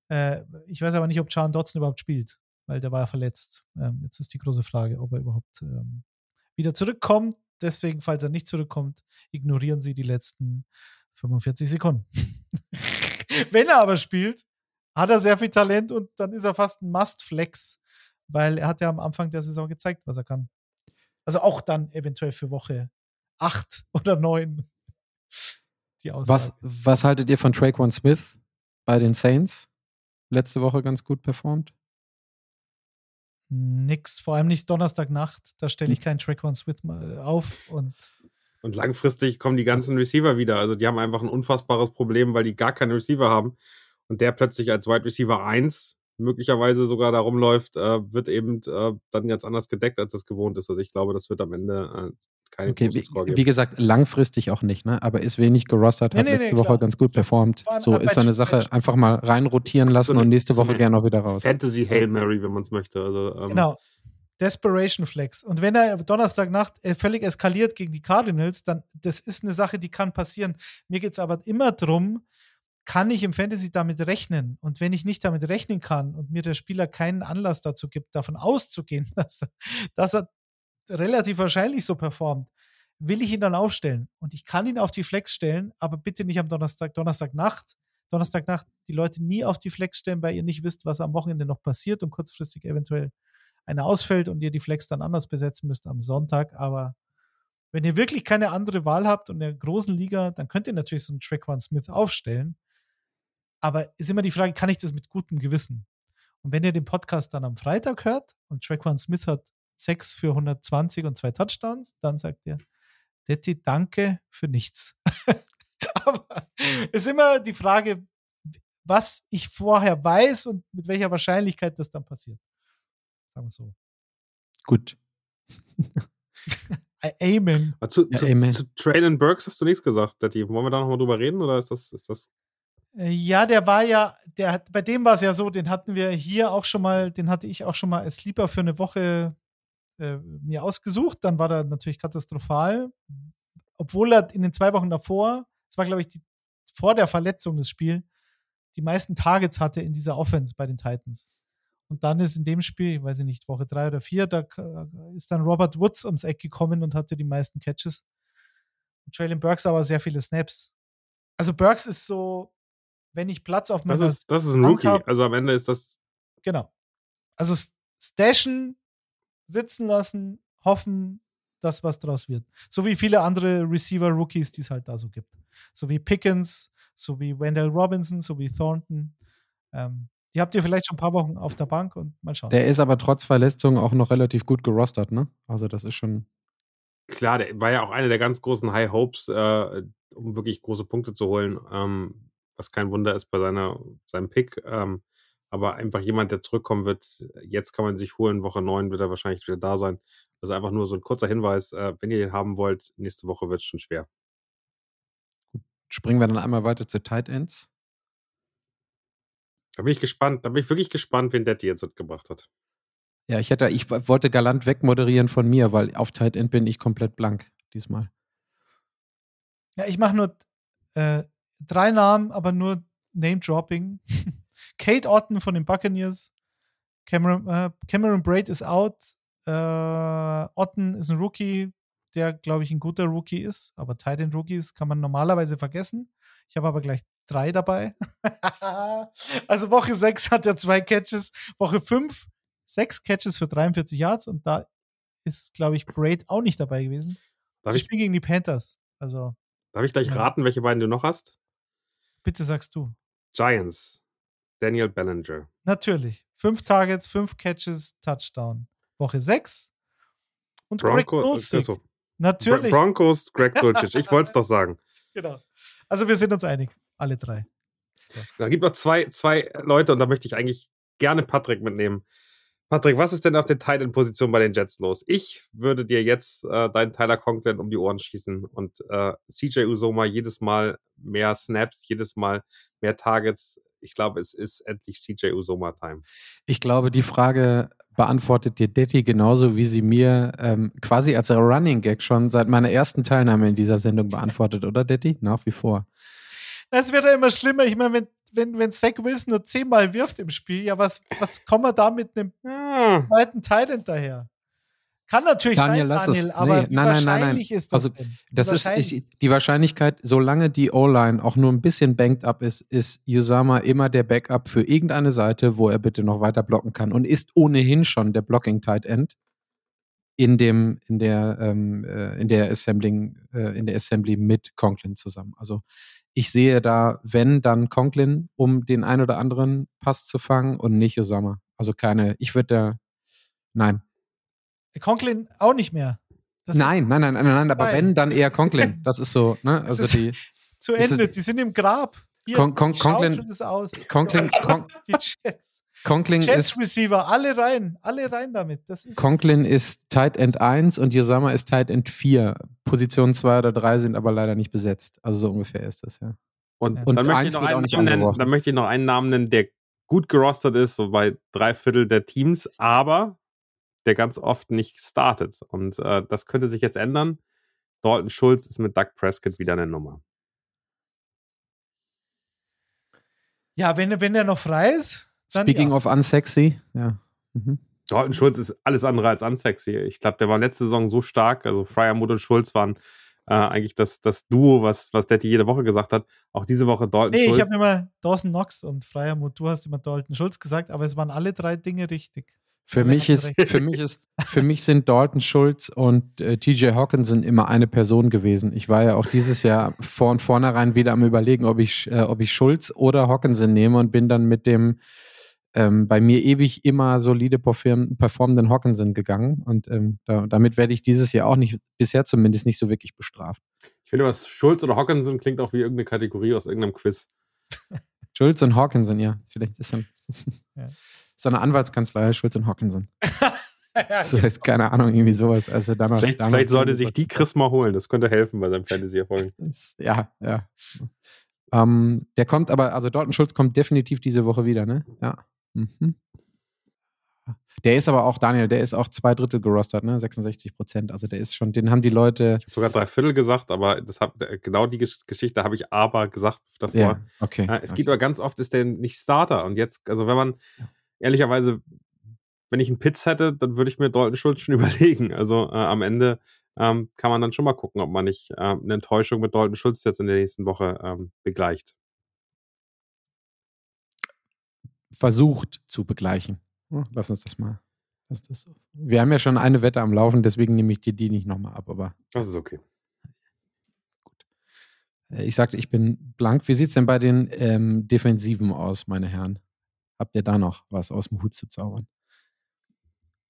Äh, ich weiß aber nicht, ob John Dodson überhaupt spielt, weil der war ja verletzt. Ähm, jetzt ist die große Frage, ob er überhaupt ähm, wieder zurückkommt. Deswegen, falls er nicht zurückkommt, ignorieren sie die letzten 45 Sekunden. Wenn er aber spielt, hat er sehr viel Talent und dann ist er fast ein Must-Flex, weil er hat ja am Anfang der Saison gezeigt, was er kann. Also auch dann eventuell für Woche 8 oder 9 die Aussage. Was, was haltet ihr von Traquan Smith bei den Saints? Letzte Woche ganz gut performt. Nix, vor allem nicht Donnerstagnacht. Da stelle ich hm. keinen Traquan Smith auf und und langfristig kommen die ganzen Receiver wieder. Also die haben einfach ein unfassbares Problem, weil die gar keine Receiver haben. Und der plötzlich als Wide Receiver 1 möglicherweise sogar da rumläuft, äh, wird eben äh, dann ganz anders gedeckt, als es gewohnt ist. Also ich glaube, das wird am Ende äh, keine okay, wie, Score geben. Wie gesagt, langfristig auch nicht, ne? aber ist wenig gerostert, hat nee, letzte nee, Woche ganz gut performt. So ist so eine Sache, einfach mal reinrotieren lassen so und nächste Woche gerne auch wieder raus. Fantasy Hail Mary, wenn man es möchte. Also, ähm, genau. Desperation Flex. Und wenn er Donnerstagnacht äh, völlig eskaliert gegen die Cardinals, dann das ist eine Sache, die kann passieren. Mir geht es aber immer darum, kann ich im Fantasy damit rechnen? Und wenn ich nicht damit rechnen kann und mir der Spieler keinen Anlass dazu gibt, davon auszugehen, dass, dass er relativ wahrscheinlich so performt, will ich ihn dann aufstellen. Und ich kann ihn auf die Flex stellen, aber bitte nicht am Donnerstag, Donnerstagnacht. Donnerstagnacht die Leute nie auf die Flex stellen, weil ihr nicht wisst, was am Wochenende noch passiert und kurzfristig eventuell einer ausfällt und ihr die Flex dann anders besetzen müsst am Sonntag. Aber wenn ihr wirklich keine andere Wahl habt und in der großen Liga, dann könnt ihr natürlich so einen Traquan Smith aufstellen. Aber ist immer die Frage, kann ich das mit gutem Gewissen? Und wenn ihr den Podcast dann am Freitag hört und Traquan Smith hat 6 für 120 und zwei Touchdowns, dann sagt ihr, Detti, danke für nichts. Aber ist immer die Frage, was ich vorher weiß und mit welcher Wahrscheinlichkeit das dann passiert. Sagen wir so. Gut. Amen. Zu, ja, zu, Amen. zu Traylon Burks hast du nichts gesagt, Detti. Wollen wir da nochmal drüber reden oder ist das, ist das äh, ja, der war ja, der hat, bei dem war es ja so, den hatten wir hier auch schon mal, den hatte ich auch schon mal als Sleeper für eine Woche äh, mir ausgesucht. Dann war er natürlich katastrophal. obwohl er in den zwei Wochen davor, es war, glaube ich, die, vor der Verletzung das Spiel, die meisten Targets hatte in dieser Offense bei den Titans. Und dann ist in dem Spiel, ich weiß ich nicht, Woche drei oder vier, da ist dann Robert Woods ums Eck gekommen und hatte die meisten Catches. Und Traylon Burks aber sehr viele Snaps. Also Burks ist so, wenn ich Platz auf Das meiner ist, das ist ein Rookie. hab- Also am Ende ist das. Genau. Also stashen, sitzen lassen, hoffen, dass was draus wird. So wie viele andere Receiver-Rookies, die es halt da so gibt. So wie Pickens, so wie Wendell Robinson, so wie Thornton. Ähm, die habt ihr vielleicht schon ein paar Wochen auf der Bank und mal schauen. Der ist aber trotz Verletzung auch noch relativ gut gerostert, ne? Also das ist schon. Klar, der war ja auch einer der ganz großen High Hopes, äh, um wirklich große Punkte zu holen. Ähm, was kein Wunder ist bei seiner, seinem Pick. Ähm, aber einfach jemand, der zurückkommen wird. Jetzt kann man sich holen. Woche 9 wird er wahrscheinlich wieder da sein. Also einfach nur so ein kurzer Hinweis. Äh, wenn ihr den haben wollt, nächste Woche wird es schon schwer. Springen wir dann einmal weiter zu Tight Ends. Da bin ich gespannt. Da bin ich wirklich gespannt, wen Detti jetzt mitgebracht hat. Ja, ich hätte, ich wollte galant wegmoderieren von mir, weil auf Tight End bin ich komplett blank diesmal. Ja, ich mache nur äh, drei Namen, aber nur Name-Dropping. Kate Otten von den Buccaneers. Cameron, äh, Cameron Braid ist out. Äh, Otten ist ein Rookie, der, glaube ich, ein guter Rookie ist. Aber Tight End Rookies kann man normalerweise vergessen. Ich habe aber gleich drei dabei. also Woche 6 hat er zwei Catches. Woche 5 sechs Catches für 43 Yards. Und da ist, glaube ich, Braid auch nicht dabei gewesen. Darf ich, spielen gegen die Panthers. Also darf ich gleich Ja. raten, welche beiden du noch hast? bitte sagst du. Giants. Daniel Bellinger. Natürlich. Fünf Targets, fünf Catches, Touchdown. Woche sechs. Und Greg Bronco, Dulcich. Bro- Natürlich. Broncos, Greg Dulcich. Ich wollte es doch sagen. Genau. Also wir sind uns einig. Alle drei. Da gibt noch zwei, zwei Leute und da möchte ich eigentlich gerne Patrick mitnehmen. Patrick, was ist denn auf der Tight End Position bei den Jets los? Ich würde dir jetzt äh, deinen Tyler Conklin um die Ohren schießen und äh, CJ Usoma jedes Mal mehr Snaps, jedes Mal mehr Targets. Ich glaube, es ist endlich CJ Usoma Time. Ich glaube, die Frage beantwortet dir Detti genauso, wie sie mir ähm, quasi als Running Gag schon seit meiner ersten Teilnahme in dieser Sendung beantwortet, oder Detti? Nach wie vor. Das wird ja immer schlimmer. Ich meine, wenn, wenn, wenn Zach Wilson nur zehnmal wirft im Spiel, ja, was, was kommen wir da mit einem Ah, zweiten Teil hinterher? Kann natürlich Daniel, sein, lass es. Daniel, aber Nee, wie nein, nein, nein, nein. wahrscheinlich ist das Also, denn? Das ist wahrscheinlich ich, die Wahrscheinlichkeit, solange die O-Line auch nur ein bisschen banked up ist, ist Usama immer der Backup für irgendeine Seite, wo er bitte noch weiter blocken kann und ist ohnehin schon der Blocking Tight End in dem in der ähm, äh, in der Assembling äh, in der Assembly mit Conklin zusammen. Also ich sehe da, wenn dann Conklin, um den ein oder anderen Pass zu fangen und nicht Usama. Also keine. Ich würde da nein. Conklin auch nicht mehr. Nein, nein, nein, nein, nein, aber wenn, dann eher Conklin. Das ist so, ne? Also die zu Ende. Die sind im Grab. Hier, Con- Con- Conklin- es aus. Conklin, Con Die Jets. Conkling Jets ist, Receiver, alle rein, alle rein damit. Das ist Conklin ist Tight End 1 und Yosama ist Tight End 4. Positionen 2 oder 3 sind aber leider nicht besetzt. Also so ungefähr ist das, ja. Und, Ja. Und dann, möchte eins ich noch wird auch einen nicht Namen nennen, dann möchte ich noch einen Namen nennen, der gut gerostet ist, so bei drei Viertel der Teams, aber der ganz oft nicht startet. Und äh, das könnte sich jetzt ändern. Dalton Schulz ist mit Doug Prescott wieder eine Nummer. Ja, wenn, wenn er noch frei ist, dann Speaking ja. of unsexy, ja. Mhm. Dalton Schulz ist alles andere als unsexy. Ich glaube, der war letzte Saison so stark. Also Fryermuth und Schulz waren äh, eigentlich das, das Duo, was, was Detti jede Woche gesagt hat. Auch diese Woche Dalton Nee, Schulz. ich habe immer Dawson Knox und Freiermut. Du hast immer Dalton Schulz gesagt, aber es waren alle drei Dinge richtig. Für mich ist, für mich ist, für mich sind Dalton Schulz und äh, TJ Hawkinson immer eine Person gewesen. Ich war ja auch dieses Jahr vor und vornherein wieder am überlegen, ob ich, äh, ob ich Schulz oder Hawkinson nehme und bin dann mit dem ähm, bei mir ewig immer solide perform performenden Hawkinson gegangen. Und ähm, da, damit werde ich dieses Jahr auch nicht, bisher zumindest nicht so wirklich bestraft. Ich finde, was Schulz oder Hawkinson klingt auch wie irgendeine Kategorie aus irgendeinem Quiz. Schulz und Hawkinson, ja. Vielleicht ist dann Ja. So eine Anwaltskanzlei, Schulz und Hawkinson. ja, So ist keine Ahnung, irgendwie sowas. Also dann Vielleicht, vielleicht sollte sich die Chris mal holen. Das könnte helfen bei seinem Fantasy-Erfolg. Ja, ja. Ähm, der kommt aber, also Dalton Schulz kommt definitiv diese Woche wieder, ne? Ja. Mhm. Der ist aber auch, Daniel, der ist auch zwei Drittel gerostert, ne? 66 Prozent. Also der ist schon, den haben die Leute. Ich habe sogar drei Viertel gesagt, aber das hab, genau die Gesch- Geschichte habe ich aber gesagt davor. Ja, okay. Ja, es okay. geht aber ganz oft, ist der nicht Starter. Und jetzt, also wenn man, ehrlicherweise, wenn ich einen Pitts hätte, dann würde ich mir Dalton Schulz schon überlegen. Also äh, am Ende ähm, kann man dann schon mal gucken, ob man nicht ähm, eine Enttäuschung mit Dalton Schulz jetzt in der nächsten Woche ähm, begleicht. versucht zu begleichen. Hm, Lass uns das mal. Lass das. Wir haben ja schon eine Wette am Laufen, deswegen nehme ich dir die nicht nochmal ab, aber Das ist okay. äh, ich sagte, ich bin blank. Wie sieht es denn bei den ähm, Defensiven aus, meine Herren? Habt ihr da noch was aus dem Hut zu zaubern?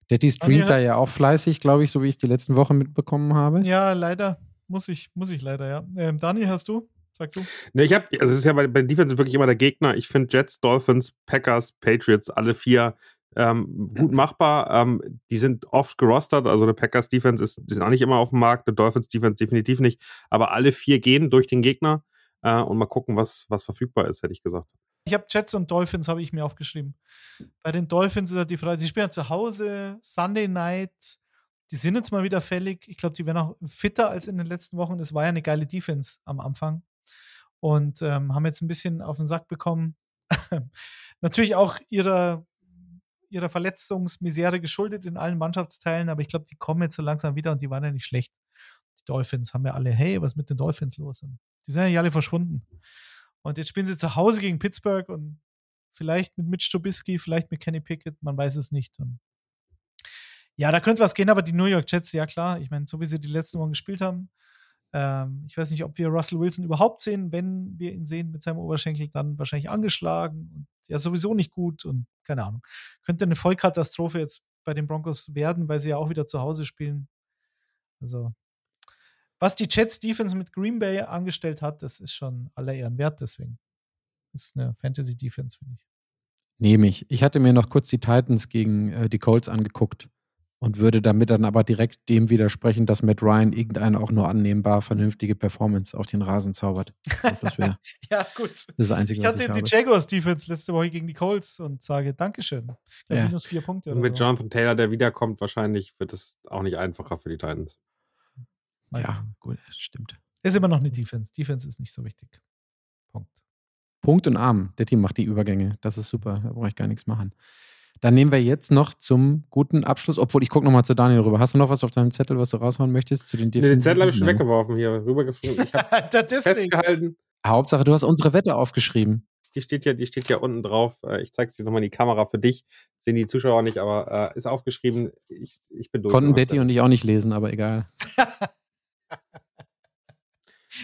Detti streamt Daniel- da ja auch fleißig, glaube ich, so wie ich es die letzten Wochen mitbekommen habe. Ja, leider. Muss ich, muss ich leider, ja. Ähm, Dani, hast du? Sag du. Ne, ich habe, also es ist ja bei, bei den Defense wirklich immer der Gegner. Ich finde Jets, Dolphins, Packers, Patriots, alle vier ähm, gut machbar. Ähm, die sind oft gerostert, also eine Packers Defense ist, die sind auch nicht immer auf dem Markt, eine Dolphins Defense definitiv nicht. Aber alle vier gehen durch den Gegner äh, und mal gucken, was, was verfügbar ist, hätte ich gesagt. Ich habe Jets und Dolphins, habe ich mir aufgeschrieben. Bei den Dolphins ist halt die Frage, sie spielen ja zu Hause, Sunday Night, die sind jetzt mal wieder fällig. Ich glaube, die werden auch fitter als in den letzten Wochen. Es war ja eine geile Defense am Anfang. Und ähm, haben jetzt ein bisschen auf den Sack bekommen. Natürlich auch ihrer, ihrer Verletzungsmisere geschuldet in allen Mannschaftsteilen, aber ich glaube, die kommen jetzt so langsam wieder und die waren ja nicht schlecht. Die Dolphins haben ja alle, hey, was ist mit den Dolphins los? Und die sind ja alle verschwunden. Und jetzt spielen sie zu Hause gegen Pittsburgh und vielleicht mit Mitch Trubisky, vielleicht mit Kenny Pickett, man weiß es nicht. Und ja, da könnte was gehen, aber die New York Jets, ja klar, ich meine, so wie sie die letzten Wochen gespielt haben, ähm, ich weiß nicht, ob wir Russell Wilson überhaupt sehen. Wenn wir ihn sehen mit seinem Oberschenkel, dann wahrscheinlich angeschlagen und ja, sowieso nicht gut und keine Ahnung. Könnte eine Vollkatastrophe jetzt bei den Broncos werden, weil sie ja auch wieder zu Hause spielen. Also, was die Jets Defense mit Green Bay angestellt hat, das ist schon aller Ehren wert, deswegen. Das ist eine Fantasy Defense, finde ich. Nehme ich. Ich hatte mir noch kurz die Titans gegen äh, die Colts angeguckt und würde damit dann aber direkt dem widersprechen, dass Matt Ryan irgendeine auch nur annehmbar vernünftige Performance auf den Rasen zaubert. So, das wäre Ja, gut. das Einzige, Ich was hatte ich die habe. Jaguars Defense letzte Woche gegen die Colts und sage Dankeschön. Ja. Minus vier Punkte. Und mit so. Jonathan Taylor, der wiederkommt, wahrscheinlich wird es auch nicht einfacher für die Titans. Ja, gut, stimmt. Ist immer noch eine Defense. Defense ist nicht so wichtig. Punkt. Punkt und Arm. Der Team macht die Übergänge. Das ist super. Da brauche ich gar nichts machen. Dann nehmen wir jetzt noch zum guten Abschluss, obwohl ich gucke nochmal zu Daniel rüber. Hast du noch was auf deinem Zettel, was du raushauen möchtest zu den Nee, den Zettel habe ich schon Nein. weggeworfen hier, rübergeflogen. Ich habe festgehalten. Hauptsache, du hast unsere Wette aufgeschrieben. Die steht ja, die steht ja unten drauf. Äh, Ich zeige es dir nochmal in die Kamera für dich. Sehen die Zuschauer nicht, aber äh, ist aufgeschrieben. Ich, ich bin durch. Konnten Detti und ich auch nicht lesen, aber egal.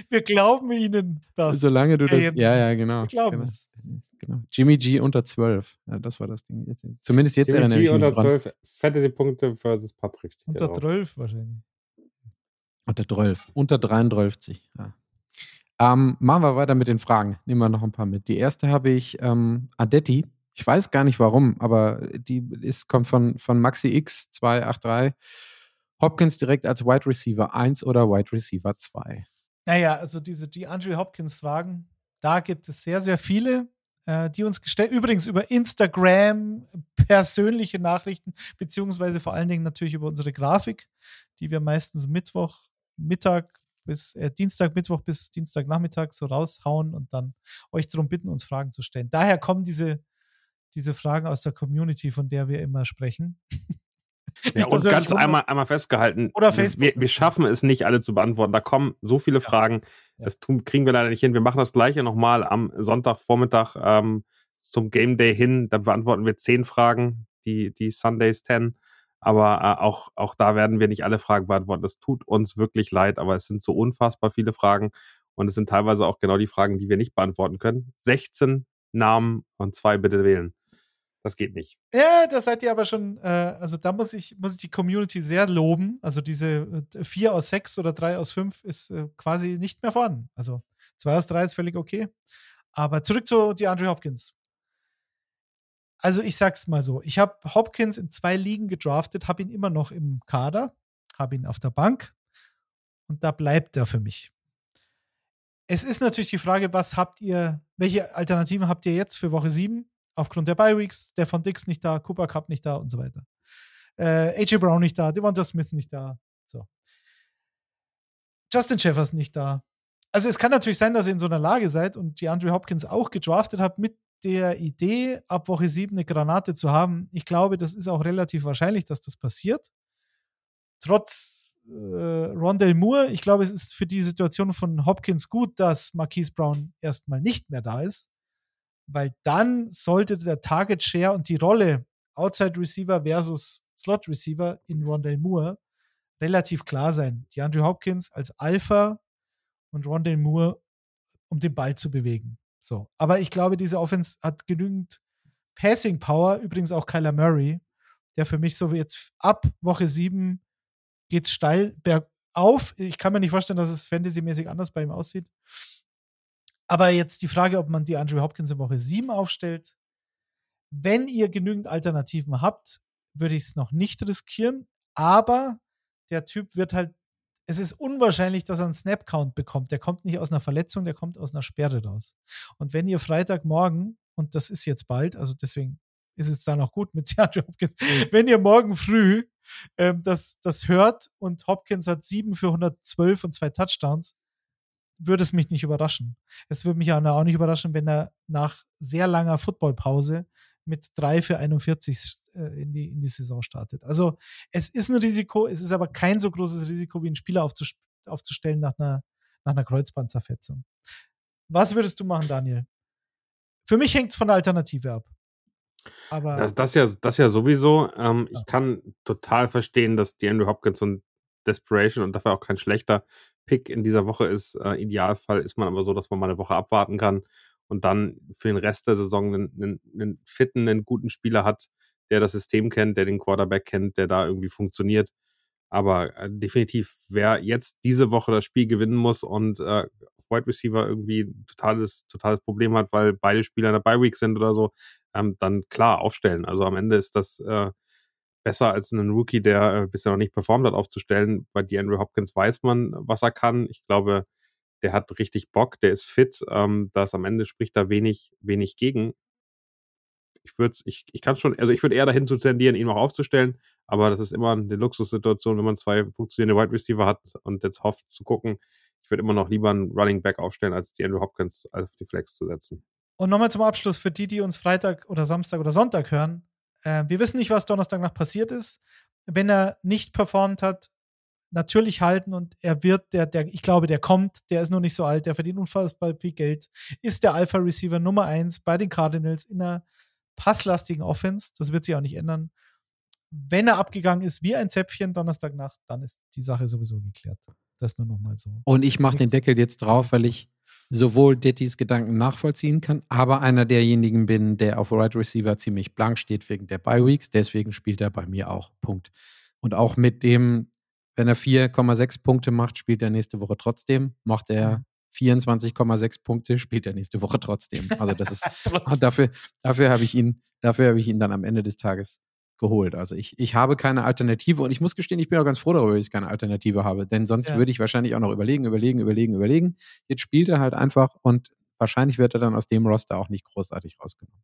Wir glauben ihnen das. Solange du das. jetzt- Ja, ja, genau. Wir glauben genau. es. genau. Jimmy G unter 12. Ja, das war das Ding. Jetzt, zumindest jetzt Zettel. erinnere ich TMG mich unter dran. 12 Fantasy-Punkte versus Patrick. Unter hier drauf. 12 wahrscheinlich. Unter 12. Unter 33. Ja. Ähm, machen wir weiter mit den Fragen. Nehmen wir noch ein paar mit. Die erste habe ich ähm, Adetti. Ich weiß gar nicht warum, aber die ist, kommt von, von Maxi X 283. Hopkins direkt als Wide Receiver 1 oder Wide Receiver 2. Naja, also diese die Andrew Hopkins-Fragen, da gibt es sehr, sehr viele, äh, die uns gestellt, übrigens über Instagram, persönliche Nachrichten, beziehungsweise vor allen Dingen natürlich über unsere Grafik, die wir meistens Mittwoch, Mittag bis äh, Dienstag, Mittwoch bis Dienstagnachmittag so raushauen und dann euch darum bitten, uns Fragen zu stellen. Daher kommen diese, diese Fragen aus der Community, von der wir immer sprechen. Ja, und ganz einmal, einmal festgehalten, Oder Facebook. Wir, wir schaffen es nicht, alle zu beantworten. Da kommen so viele Fragen, das tun, kriegen wir leider nicht hin. Wir machen das gleiche nochmal am Sonntagvormittag ähm, zum Game Day hin. Da beantworten wir zehn Fragen, die, die Sundays 10. Aber äh, auch, auch da werden wir nicht alle Fragen beantworten. Das tut uns wirklich leid, aber es sind so unfassbar viele Fragen. Und es sind teilweise auch genau die Fragen, die wir nicht beantworten können. 16 Namen und zwei bitte wählen. Das geht nicht. Ja, da seid ihr aber schon, äh, also da muss ich, muss ich die Community sehr loben. Also diese äh, vier aus sechs oder drei aus fünf ist äh, quasi nicht mehr vorhanden. Also zwei aus drei ist völlig okay. Aber zurück zu DeAndre Hopkins. Also ich sag's mal so, ich habe Hopkins in zwei Ligen gedraftet, habe ihn immer noch im Kader, habe ihn auf der Bank und da bleibt er für mich. Es ist natürlich die Frage, was habt ihr, welche Alternativen habt ihr jetzt für Woche 7? Aufgrund der Bye-Weeks, der von Dix nicht da, Cooper Cup nicht da und so weiter. Äh, AJ Brown nicht da, Devonta Smith nicht da. So. Justin Jefferson nicht da. Also es kann natürlich sein, dass ihr in so einer Lage seid und die Andrew Hopkins auch gedraftet habt mit der Idee, ab Woche 7 eine Granate zu haben. Ich glaube, das ist auch relativ wahrscheinlich, dass das passiert. Trotz äh, Rondell Moore, ich glaube, es ist für die Situation von Hopkins gut, dass Marquise Brown erstmal nicht mehr da ist, weil dann sollte der Target Share und die Rolle Outside Receiver versus Slot Receiver in Rondell Moore relativ klar sein. Die Andrew Hopkins als Alpha und Rondell Moore, um den Ball zu bewegen. So. Aber ich glaube, diese Offense hat genügend Passing Power. Übrigens auch Kyler Murray, der für mich so jetzt ab Woche 7 geht steil bergauf. Ich kann mir nicht vorstellen, dass es fantasymäßig anders bei ihm aussieht. Aber jetzt die Frage, ob man die Andrew Hopkins in Woche 7 aufstellt. Wenn ihr genügend Alternativen habt, würde ich es noch nicht riskieren. Aber der Typ wird halt es ist unwahrscheinlich, dass er einen Snap-Count bekommt. Der kommt nicht aus einer Verletzung, der kommt aus einer Sperre raus. Und wenn ihr Freitagmorgen, und das ist jetzt bald, also deswegen ist es dann auch gut mit DeAndre Hopkins, wenn ihr morgen früh ähm, das, das hört und Hopkins hat 7 für 112 und zwei Touchdowns, würde es mich nicht überraschen. Es würde mich auch nicht überraschen, wenn er nach sehr langer Footballpause mit 3 für 41 äh, in, die, in die Saison startet. Also es ist ein Risiko, es ist aber kein so großes Risiko, wie einen Spieler aufzust aufzustellen nach einer, nach einer Kreuzbandzerfetzung. Was würdest du machen, Daniel? Für mich hängt es von der Alternative ab. Aber das, das, ja, das ja sowieso. Ähm, ja. Ich kann total verstehen, dass die Andrew Hopkins und Desperation und dafür auch kein schlechter Pick in dieser Woche ist. Äh, Idealfall ist man aber so, dass man mal eine Woche abwarten kann und dann für den Rest der Saison einen, einen, einen fitten, einen guten Spieler hat, der das System kennt, der den Quarterback kennt, der da irgendwie funktioniert. Aber äh, definitiv, wer jetzt diese Woche das Spiel gewinnen muss und äh, auf Wide Receiver irgendwie ein totales, totales Problem hat, weil beide Spieler in der Bye Week sind oder so, ähm, dann klar aufstellen. Also am Ende ist das äh, besser als einen Rookie, der äh, bisher noch nicht performt hat, aufzustellen. Bei DeAndre Hopkins weiß man, was er kann. Ich glaube, der hat richtig Bock, der ist fit. Ähm, das am Ende spricht da wenig, wenig gegen. Ich würde, ich, ich kann schon, also ich würde eher dahin zu tendieren, ihn auch aufzustellen, aber das ist immer eine Luxussituation, wenn man zwei funktionierende Wide Receiver hat und jetzt hofft zu gucken. Ich würde immer noch lieber einen Running Back aufstellen, als die Andrew Hopkins auf die Flex zu setzen. Und nochmal zum Abschluss für die, die uns Freitag oder Samstag oder Sonntag hören. Äh, wir wissen nicht, was Donnerstag noch passiert ist. Wenn er nicht performt hat, natürlich halten und er wird, der, der, ich glaube, der kommt, der ist noch nicht so alt, der verdient unfassbar viel Geld, ist der Alpha-Receiver Nummer eins bei den Cardinals in einer passlastigen Offense. Das wird sich auch nicht ändern. Wenn er abgegangen ist wie ein Zäpfchen Donnerstagnacht, dann ist die Sache sowieso geklärt. Das nur nochmal so. Und ich mache den Deckel jetzt drauf, weil ich sowohl Dettys Gedanken nachvollziehen kann, aber einer derjenigen bin, der auf Right Receiver ziemlich blank steht wegen der Bye Weeks. Deswegen spielt er bei mir auch. Punkt. Und auch mit dem wenn er 4,6 Punkte macht, spielt er nächste Woche trotzdem. Macht er 24,6 Punkte, spielt er nächste Woche trotzdem. Also das ist dafür, dafür habe ich ihn, dafür habe ich ihn dann am Ende des Tages geholt. Also ich, ich habe keine Alternative und ich muss gestehen, ich bin auch ganz froh darüber, dass ich keine Alternative habe, denn sonst ja. würde ich wahrscheinlich auch noch überlegen, überlegen, überlegen, überlegen. Jetzt spielt er halt einfach und wahrscheinlich wird er dann aus dem Roster auch nicht großartig rausgenommen.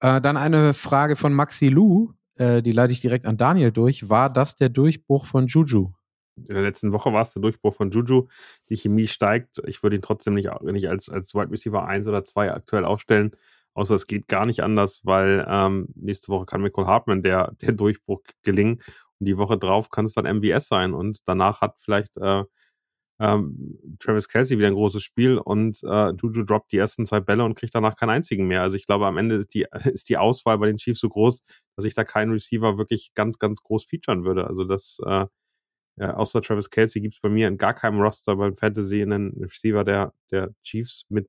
Äh, dann eine Frage von Maxi Lu. Äh, die leite ich direkt an Daniel durch. War das der Durchbruch von Juju? In der letzten Woche war es der Durchbruch von Juju. Die Chemie steigt. Ich würde ihn trotzdem nicht, nicht als, als Wide Receiver 1 oder 2 aktuell aufstellen. Außer es geht gar nicht anders, weil ähm, nächste Woche kann Michael Hartman der, der Durchbruch gelingen. Und die Woche drauf kann es dann MVS sein. Und danach hat vielleicht äh, ähm, Travis Kelsey wieder ein großes Spiel und äh, Juju droppt die ersten zwei Bälle und kriegt danach keinen einzigen mehr. Also ich glaube, am Ende ist die, ist die Auswahl bei den Chiefs so groß, dass ich da keinen Receiver wirklich ganz, ganz groß featuren würde. Also das, äh, ja, außer Travis Kelsey gibt es bei mir in gar keinem Roster beim Fantasy einen Receiver der, der Chiefs mit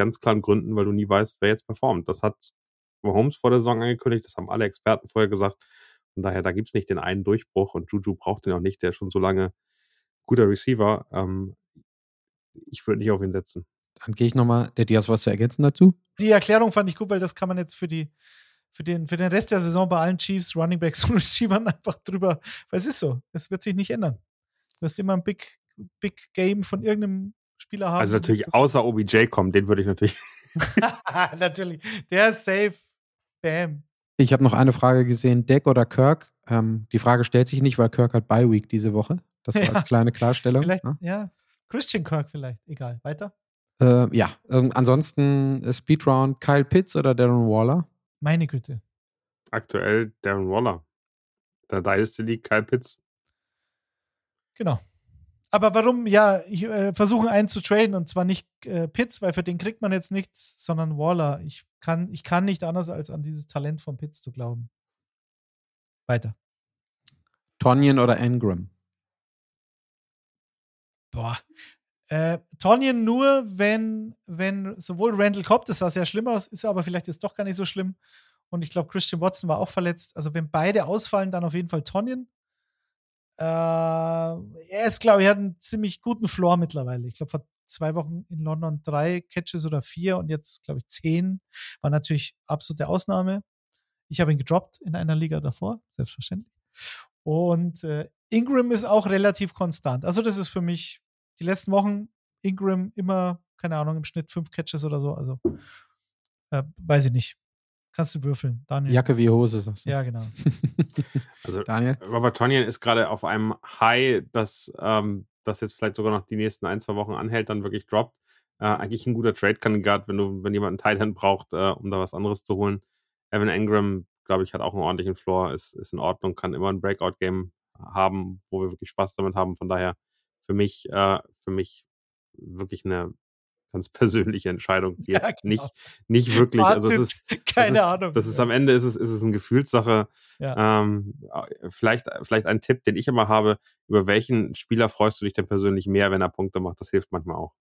ganz klaren Gründen, weil du nie weißt, wer jetzt performt. Das hat Mahomes vor der Saison angekündigt, das haben alle Experten vorher gesagt. Von daher, da gibt's nicht den einen Durchbruch und Juju braucht den auch nicht, der schon so lange guter Receiver. Ähm, ich würde nicht auf ihn setzen. Dann gehe ich nochmal. Der Diaz, was zu ergänzen dazu? Die Erklärung fand ich gut, weil das kann man jetzt für die für den, für den Rest der Saison bei allen Chiefs, Running Backs und Receivern einfach drüber, weil es ist so. Es wird sich nicht ändern. Du wirst immer ein Big, Big Game von irgendeinem Spieler haben. Also natürlich außer OBJ kommen, den würde ich natürlich Natürlich. Der ist safe. Bam. Ich habe noch eine Frage gesehen, Deck oder Kirk? Ähm, die Frage stellt sich nicht, weil Kirk hat Bye Week diese Woche. Das war Ja. als kleine Klarstellung. Vielleicht, ne? ja. Christian Kirk vielleicht. Egal. Weiter. Äh, ja, ähm, ansonsten äh, Speedround Kyle Pitts oder Darren Waller? Meine Güte. Aktuell Darren Waller. Der Dynasty League, Kyle Pitts. Genau. Aber warum, ja, ich äh, versuche einen zu traden und zwar nicht äh, Pitts, weil für den kriegt man jetzt nichts, sondern Waller. Ich kann, ich kann nicht anders als an dieses Talent von Pitts zu glauben. Weiter. Tonyan oder Ingram? Boah. Äh, Tonyan nur, wenn, wenn sowohl Randall Cobb, das sah sehr schlimm aus, ist aber vielleicht jetzt doch gar nicht so schlimm. Und ich glaube, Christian Watson war auch verletzt. Also, wenn beide ausfallen, dann auf jeden Fall Tonyan. Äh, er ist, glaube ich, hat einen ziemlich guten Floor mittlerweile. Ich glaube, vor zwei Wochen in London drei Catches oder vier und jetzt, glaube ich, zehn. War natürlich absolute Ausnahme. Ich habe ihn gedroppt in einer Liga davor, selbstverständlich. Und äh, Ingram ist auch relativ konstant. Also, das ist für mich die letzten Wochen Ingram immer, keine Ahnung, im Schnitt fünf Catches oder so. Also, äh, weiß ich nicht. Kannst du würfeln, Daniel? Jacke wie Hose, sagst du. Ja, genau. Also Daniel? Robert Tonyan ist gerade auf einem High, das, ähm, das jetzt vielleicht sogar noch die nächsten ein, zwei Wochen anhält, dann wirklich droppt. Äh, eigentlich ein guter Trade-Kandidat, wenn du, wenn jemand einen End braucht, äh, um da was anderes zu holen. Evan Engram, glaube ich, hat auch einen ordentlichen Floor, ist, ist in Ordnung, kann immer ein Breakout-Game haben, wo wir wirklich Spaß damit haben. Von daher für mich, äh, für mich wirklich eine ganz persönliche Entscheidung, die Ja, genau. nicht, nicht wirklich, also es Fazit, ist, keine das ist, Ahnung. Das ist am Ende ist es, ist es eine Gefühlssache. Ja. Ähm, vielleicht, vielleicht ein Tipp, den ich immer habe, über welchen Spieler freust du dich denn persönlich mehr, wenn er Punkte macht? Das hilft manchmal auch.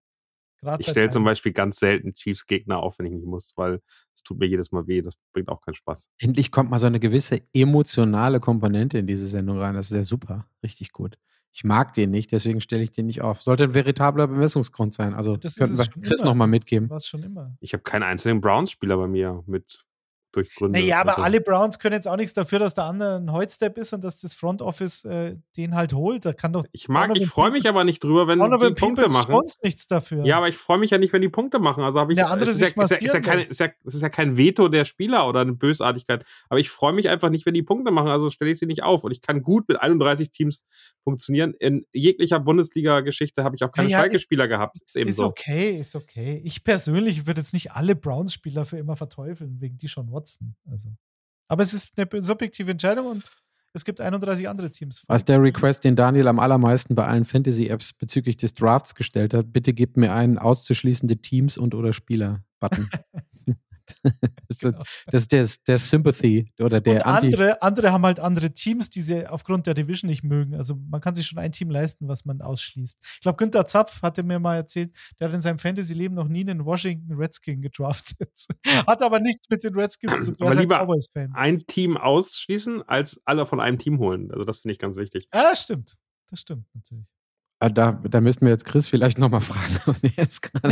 Grad Ich stelle zum. Beispiel ganz selten Chiefs Gegner auf, wenn ich nicht muss, weil es tut mir jedes Mal weh. Das bringt auch keinen Spaß. Endlich kommt mal so eine gewisse emotionale Komponente in diese Sendung rein. Das ist ja super. Richtig gut. Ich mag den nicht, deswegen stelle ich den nicht auf. Sollte ein veritabler Bemessungsgrund sein. Also Das könnten wir Chris nochmal mitgeben. War schon immer. Ich habe keinen einzelnen Browns-Spieler bei mir mit durch Gründe. Naja, aber Also, alle Browns können jetzt auch nichts dafür, dass der andere ein Holzstep ist und dass das Front Office äh, den halt holt. Da kann doch. Ich mag, Donovan ich freue mich aber nicht drüber, wenn Donovan die Punkte Peoples machen. sonst nichts dafür. Ja, aber ich freue mich ja nicht, wenn die Punkte machen. Also habe ich, Der andere es ist, ja, sich ist, ja, ist, ja keine, ist, ja, es ist ja kein Veto der Spieler oder eine Bösartigkeit. Aber ich freue mich einfach nicht, wenn die Punkte machen. Also stelle ich sie nicht auf. Und ich kann gut mit 31 Teams funktionieren. In jeglicher Bundesliga-Geschichte habe ich auch keine Ja, ja, Schalke-Spieler gehabt. Ist eben ist so. okay, ist okay. Ich persönlich würde jetzt nicht alle Browns-Spieler für immer verteufeln, wegen Deshaun Watson. Also. Aber es ist eine subjektive Entscheidung und es gibt 31 andere Teams. Was der Request, den Daniel am allermeisten bei allen Fantasy-Apps bezüglich des Drafts gestellt hat, bitte gebt mir einen auszuschließende Teams und oder Spieler-Button. das, Genau. das ist der, der Sympathy oder der und Anti. andere, andere haben halt andere Teams, die sie aufgrund der Division nicht mögen. Also man kann sich schon ein Team leisten, was man ausschließt. Ich glaube, Günther Zapf hatte mir mal erzählt, der hat in seinem Fantasy-Leben noch nie einen Washington Redskin gedraftet. hat aber nichts mit den Redskins zu tun. Aber Er ein lieber Cowboys-Fan. Ein Team ausschließen, als alle von einem Team holen. Also das finde ich ganz wichtig. Ja, stimmt. Das stimmt natürlich. Ah, Da, da müssten wir jetzt Chris vielleicht nochmal fragen. aber Nee,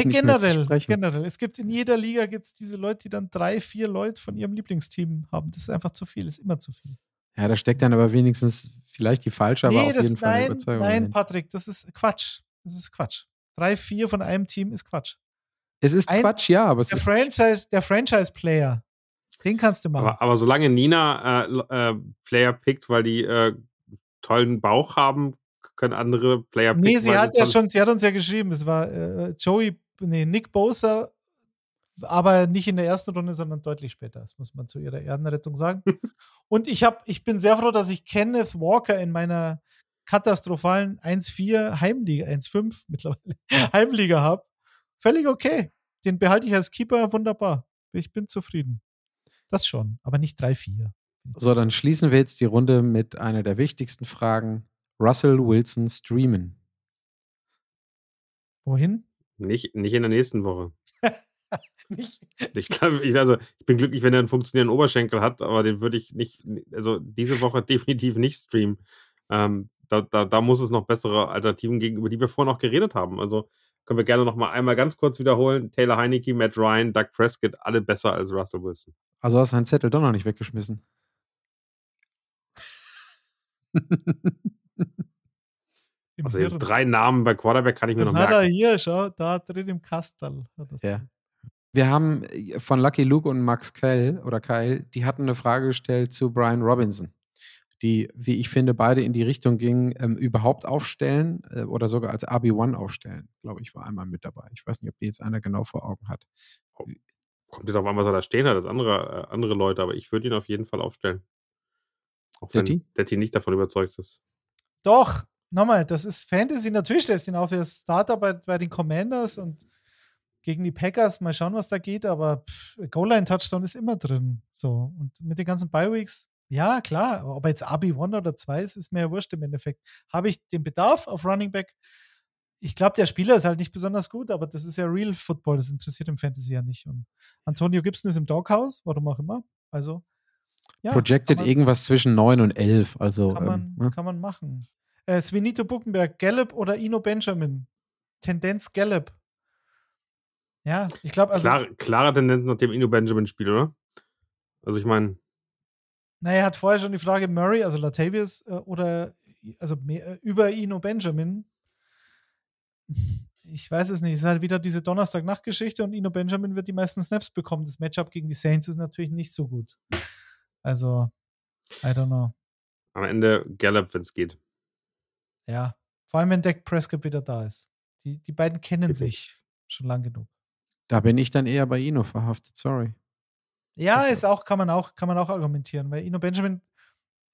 nicht mehr zu generell, generell. Es gibt in jeder Liga gibt's diese Leute, die dann drei, vier Leute von ihrem Lieblingsteam haben. Das ist einfach zu viel, ist immer zu viel. Ja, da steckt dann aber wenigstens vielleicht die falsche, aber nee, auf das, jeden Fall nein, Überzeugung. nein, dahinter. Patrick, das ist Quatsch. Das ist Quatsch. Drei, vier von einem Team ist Quatsch. Es ist ein- Quatsch, ja, aber es Der ist Franchise, der Franchise-Player, den kannst du machen. Aber, aber solange Nina äh, äh, Player pickt, weil die äh, tollen Bauch haben, können andere Player picken. nee, sie hat ja schon, sie hat uns ja geschrieben, es war äh, Joey, nee, Nick Bosa, aber nicht in der ersten Runde, sondern deutlich später. Das muss man zu ihrer Erdenrettung sagen. Und ich habe, ich bin sehr froh, dass ich Kenneth Walker in meiner katastrophalen 1-4 Heimliga, 1-5 mittlerweile Heimliga habe. Völlig okay. Den behalte ich als Keeper wunderbar. Ich bin zufrieden. Das schon, aber nicht 3-4. So, dann schließen wir jetzt die Runde mit einer der wichtigsten Fragen. Russell Wilson streamen. Wohin? Nicht, nicht in der nächsten Woche. Nicht. Ich, glaub, ich, also, ich bin glücklich, wenn er einen funktionierenden Oberschenkel hat, aber den würde ich nicht, also diese Woche definitiv nicht streamen. Ähm, da, da, da muss es noch bessere Alternativen geben, über die wir vorhin auch geredet haben. Also können wir gerne noch mal einmal ganz kurz wiederholen. Taylor Heineke, Matt Ryan, Doug Prescott, alle besser als Russell Wilson. Also hast du deinen Zettel doch noch nicht weggeschmissen. Im Also Hirn. drei Namen bei Quarterback kann ich mir Das noch hat er merken. hier, schau, da drin im Kastel. ja. wir haben äh, von Lucky Luke und Max Kell oder Kyle, die hatten eine Frage gestellt zu Brian Robinson, die, wie ich finde, beide in die Richtung gingen, ähm, überhaupt aufstellen äh, oder sogar als RB1 aufstellen. Glaube ich, war einmal mit dabei. Ich weiß nicht, ob die jetzt einer genau vor Augen hat. Kommt dir doch an, was er da stehen hat, als andere, äh, andere Leute, aber ich würde ihn auf jeden Fall aufstellen. Auch wenn Detti? Detti nicht davon überzeugt ist. Doch, nochmal, das ist Fantasy. Natürlich stellst du ihn auf als Starter bei, bei den Commanders und gegen die Packers. Mal schauen, was da geht, aber Goal-Line-Touchdown ist immer drin. So. Und mit den ganzen Bi-Weeks, ja, klar, aber ob jetzt RB1 oder 2 ist, ist mir ja wurscht im Endeffekt. Habe ich den Bedarf auf Running Back? Ich glaube, der Spieler ist halt nicht besonders gut, aber das ist ja Real Football, das interessiert im Fantasy ja nicht. Und Antonio Gibson ist im Doghouse, warum auch immer. Also, ja. Projected man- irgendwas zwischen 9 und 11. Also, kann man, ähm, ne? kann man machen. Äh, Svenito Buckenberg, Gallup oder Ino Benjamin? Tendenz Gallup. Ja, ich glaube, also, Klar, klare Tendenz nach dem Inu Benjamin-Spiel, oder? Also ich meine, naja, hat vorher schon die Frage Murray, also Latavius, äh, oder also mehr, äh, über Ino Benjamin. Ich weiß es nicht. Es ist halt wieder diese Donnerstag-Nacht-Geschichte und Ino Benjamin wird die meisten Snaps bekommen. Das Matchup gegen die Saints ist natürlich nicht so gut. Also, I don't know. am Ende Gallup, wenn es geht. Ja, vor allem wenn Dak Prescott wieder da ist. Die, die beiden kennen Richtig. sich schon lang genug. da bin ich dann eher bei Ino verhaftet, sorry. Ja, ist auch, kann man auch, kann man auch argumentieren, weil Ino Benjamin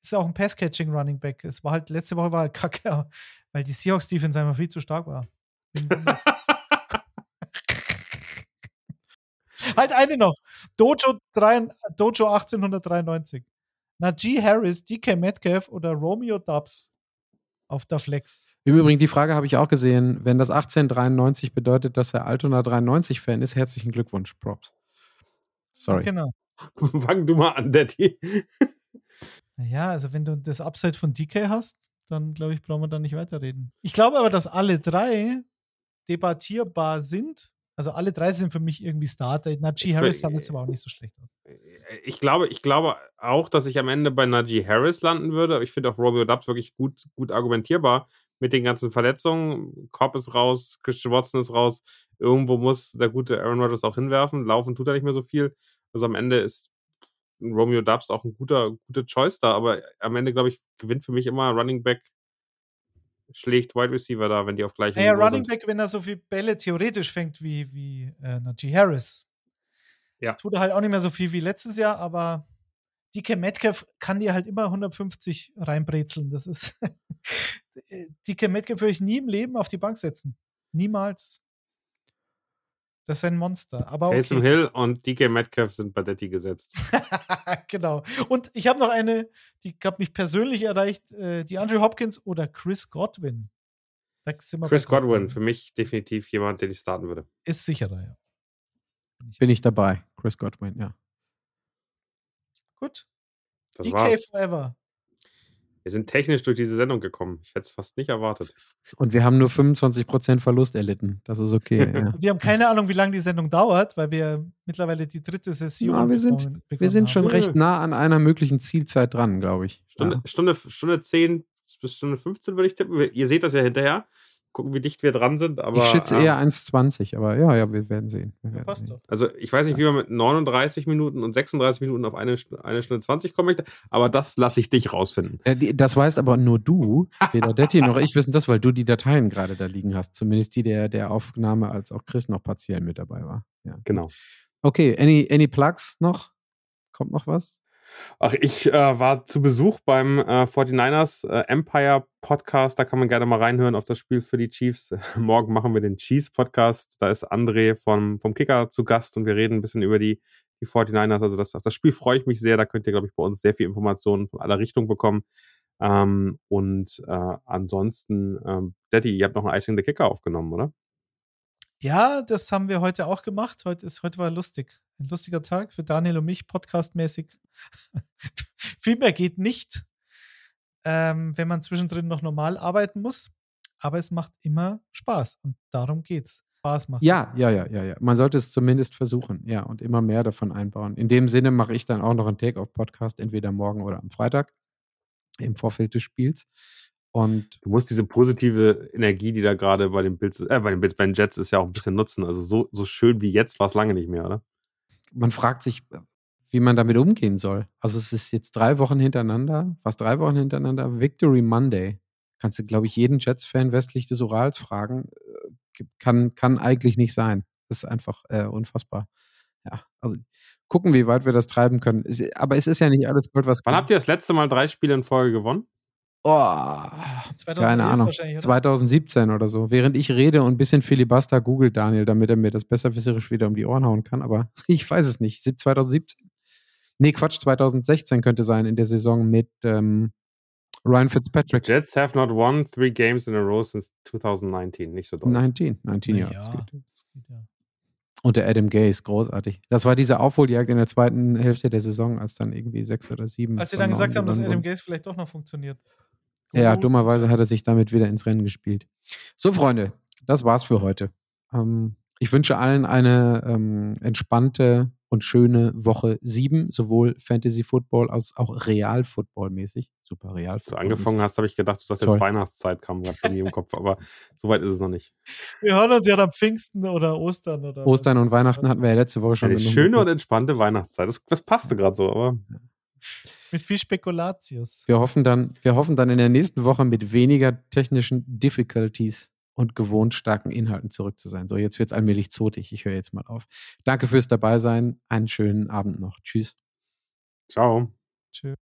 ist auch ein Pass-Catching-Running Back. Es war halt, letzte Woche war er kacke, weil die Seahawks-Defense einfach viel zu stark war. Halt eine noch. Dojo, 3, Dojo 1893. Najee Harris, DK Metcalf oder Romeo Dubs auf der Flex. Im Übrigen, die Frage habe ich auch gesehen. Wenn das 1893 bedeutet, dass er Altona 93-Fan ist, herzlichen Glückwunsch, Props. Sorry. Genau. Fang du mal an, Daddy. Naja, also wenn du das Upside von DK hast, dann glaube ich, brauchen wir da nicht weiterreden. Ich glaube aber, dass alle drei debattierbar sind. Also alle drei sind für mich irgendwie Starter. Najee Harris sah letztes Mal auch nicht so schlecht aus. Ich glaube, ich glaube auch, dass ich am Ende bei Najee Harris landen würde. Aber ich finde auch Romeo Dubs wirklich gut, gut argumentierbar mit den ganzen Verletzungen. Cobb ist raus, Christian Watson ist raus. Irgendwo muss der gute Aaron Rodgers auch hinwerfen. Laufen tut er nicht mehr so viel. Also am Ende ist Romeo Dubs auch ein guter, guter Choice da. Aber am Ende, glaube ich, gewinnt für mich immer Running Back schlägt Wide Receiver da, wenn die auf gleichem Naja, Niveau Running sind. Back, wenn er so viel Bälle theoretisch fängt wie, wie äh, Najee Harris. Ja. Tut er halt auch nicht mehr so viel wie letztes Jahr, aber DK Metcalf kann dir halt immer 150 reinbrezeln. Das ist. DK Metcalf würde ich nie im Leben auf die Bank setzen. Niemals. Das ist ein Monster. Aber Taysom okay. Hill und DK Metcalf sind bei Detti gesetzt. genau. Und ich habe noch eine, die hat mich persönlich erreicht: äh, die Andrew Hopkins oder Chris Godwin. Da sind wir Chris Godwin, für mich definitiv jemand, der die starten würde. Ist sicherer, ja. Bin ich dabei. Chris Godwin, ja. Gut. Das DK war's. Forever. Wir sind technisch durch diese Sendung gekommen. Ich hätte es fast nicht erwartet. Und wir haben nur 25% Verlust erlitten. Das ist okay. ja. Wir haben keine Ahnung, wie lange die Sendung dauert, weil wir mittlerweile die dritte Session Ja, wir sind- Wir sind schon haben. recht nah an einer möglichen Zielzeit dran, glaube ich. Stunde, Ja. Stunde, Stunde 10 bis Stunde 15 würde ich tippen. Ihr seht das ja hinterher. Gucken, wie dicht wir dran sind. Aber, ich schätze ähm, eher 1,20, aber ja, ja, wir werden sehen. Wir werden Passt sehen. doch. Also ich weiß nicht, wie man mit 39 Minuten und 36 Minuten auf eine, eine Stunde 20 kommen möchte, aber das lasse ich dich rausfinden. Äh, die- Das weißt aber nur du, weder Detti noch ich wissen das, weil du die Dateien gerade da liegen hast. Zumindest die der, der Aufnahme, als auch Chris noch partiell mit dabei war. Ja. Genau. Okay, any, any Plugs noch? Kommt noch was? Ach, ich äh, war zu Besuch beim äh, 49ers äh, Empire Podcast. Da kann man gerne mal reinhören auf das Spiel für die Chiefs. Morgen machen wir den Chiefs Podcast. Da ist André vom, vom Kicker zu Gast und wir reden ein bisschen über die, die 49ers. Also das, auf das Spiel freue ich mich sehr. Da könnt ihr, glaube ich, bei uns sehr viel Informationen von aller Richtung bekommen. Ähm, und äh, ansonsten, ähm, Daddy, ihr habt noch ein Icing the Kicker aufgenommen, oder? Ja, das haben wir heute auch gemacht. Heute, ist, heute war lustig. Ein lustiger Tag für Daniel und mich, podcastmäßig. Viel mehr geht nicht, ähm, wenn man zwischendrin noch normal arbeiten muss. Aber es macht immer Spaß und darum geht's. Spaß macht. Ja, ja, ja, ja, ja. Man sollte es zumindest versuchen, ja, und immer mehr davon einbauen. In dem Sinne mache ich dann auch noch einen Take-Off-Podcast, entweder morgen oder am Freitag im Vorfeld des Spiels. Und Du musst diese positive Energie, die da gerade bei den Bills, äh, bei den Bills, bei den Jets ist ja auch ein bisschen nutzen. Also so, so schön wie jetzt war es lange nicht mehr, oder? Man fragt sich, wie man damit umgehen soll. Also es ist jetzt drei Wochen hintereinander, fast drei Wochen hintereinander, Victory Monday. Kannst du, glaube ich, jeden Jets-Fan westlich des Urals fragen. Äh, Kann, kann eigentlich nicht sein. Das ist einfach äh, unfassbar. Ja, also gucken, wie weit wir das treiben können. Aber es ist ja nicht alles Gold, was Wann habt ihr das letzte Mal drei Spiele in Folge gewonnen? Oh, 2011 keine Ahnung. wahrscheinlich, oder? 2017 oder so. Während ich rede und ein bisschen Filibuster googelt Daniel, damit er mir das besserwisserisch wieder um die Ohren hauen kann. Aber ich weiß es nicht. Sieb- 2017? Nee, Quatsch, 2016 könnte sein in der Saison mit ähm, Ryan Fitzpatrick. Jets have not won three games in a row since 2019. Nicht so doll. 19, 19 Ja, ja. das geht. das geht ja. Und der Adam Gay ist großartig. Das war diese Aufholjagd in der zweiten Hälfte der Saison, als dann irgendwie sechs oder sieben. Als sie dann gesagt haben, dass Adam. Gaze vielleicht doch noch funktioniert. Ja, Gut. dummerweise hat er sich damit wieder ins Rennen gespielt. So, Freunde, das war's für heute. Ähm, ich wünsche allen eine ähm, entspannte und schöne Woche sieben, sowohl Fantasy Football als auch Real Football mäßig. Super Real Als du angefangen hast, habe ich gedacht, dass jetzt. Weihnachtszeit kam gerade bei mir im Kopf, aber so weit ist es noch nicht. Wir hören uns ja dann Pfingsten oder Ostern. Oder Ostern und Weihnachten hatten wir ja letzte Woche schon. Eine schöne und entspannte Weihnachtszeit. Das, das passte gerade so, aber Mit viel Spekulatius. wir hoffen dann, wir hoffen dann in der nächsten Woche mit weniger technischen Difficulties und gewohnt starken Inhalten zurück zu sein. So, jetzt wird's allmählich zotig. Ich höre jetzt mal auf. Danke fürs Dabeisein. Einen schönen Abend noch. Tschüss. ciao. Tschüss.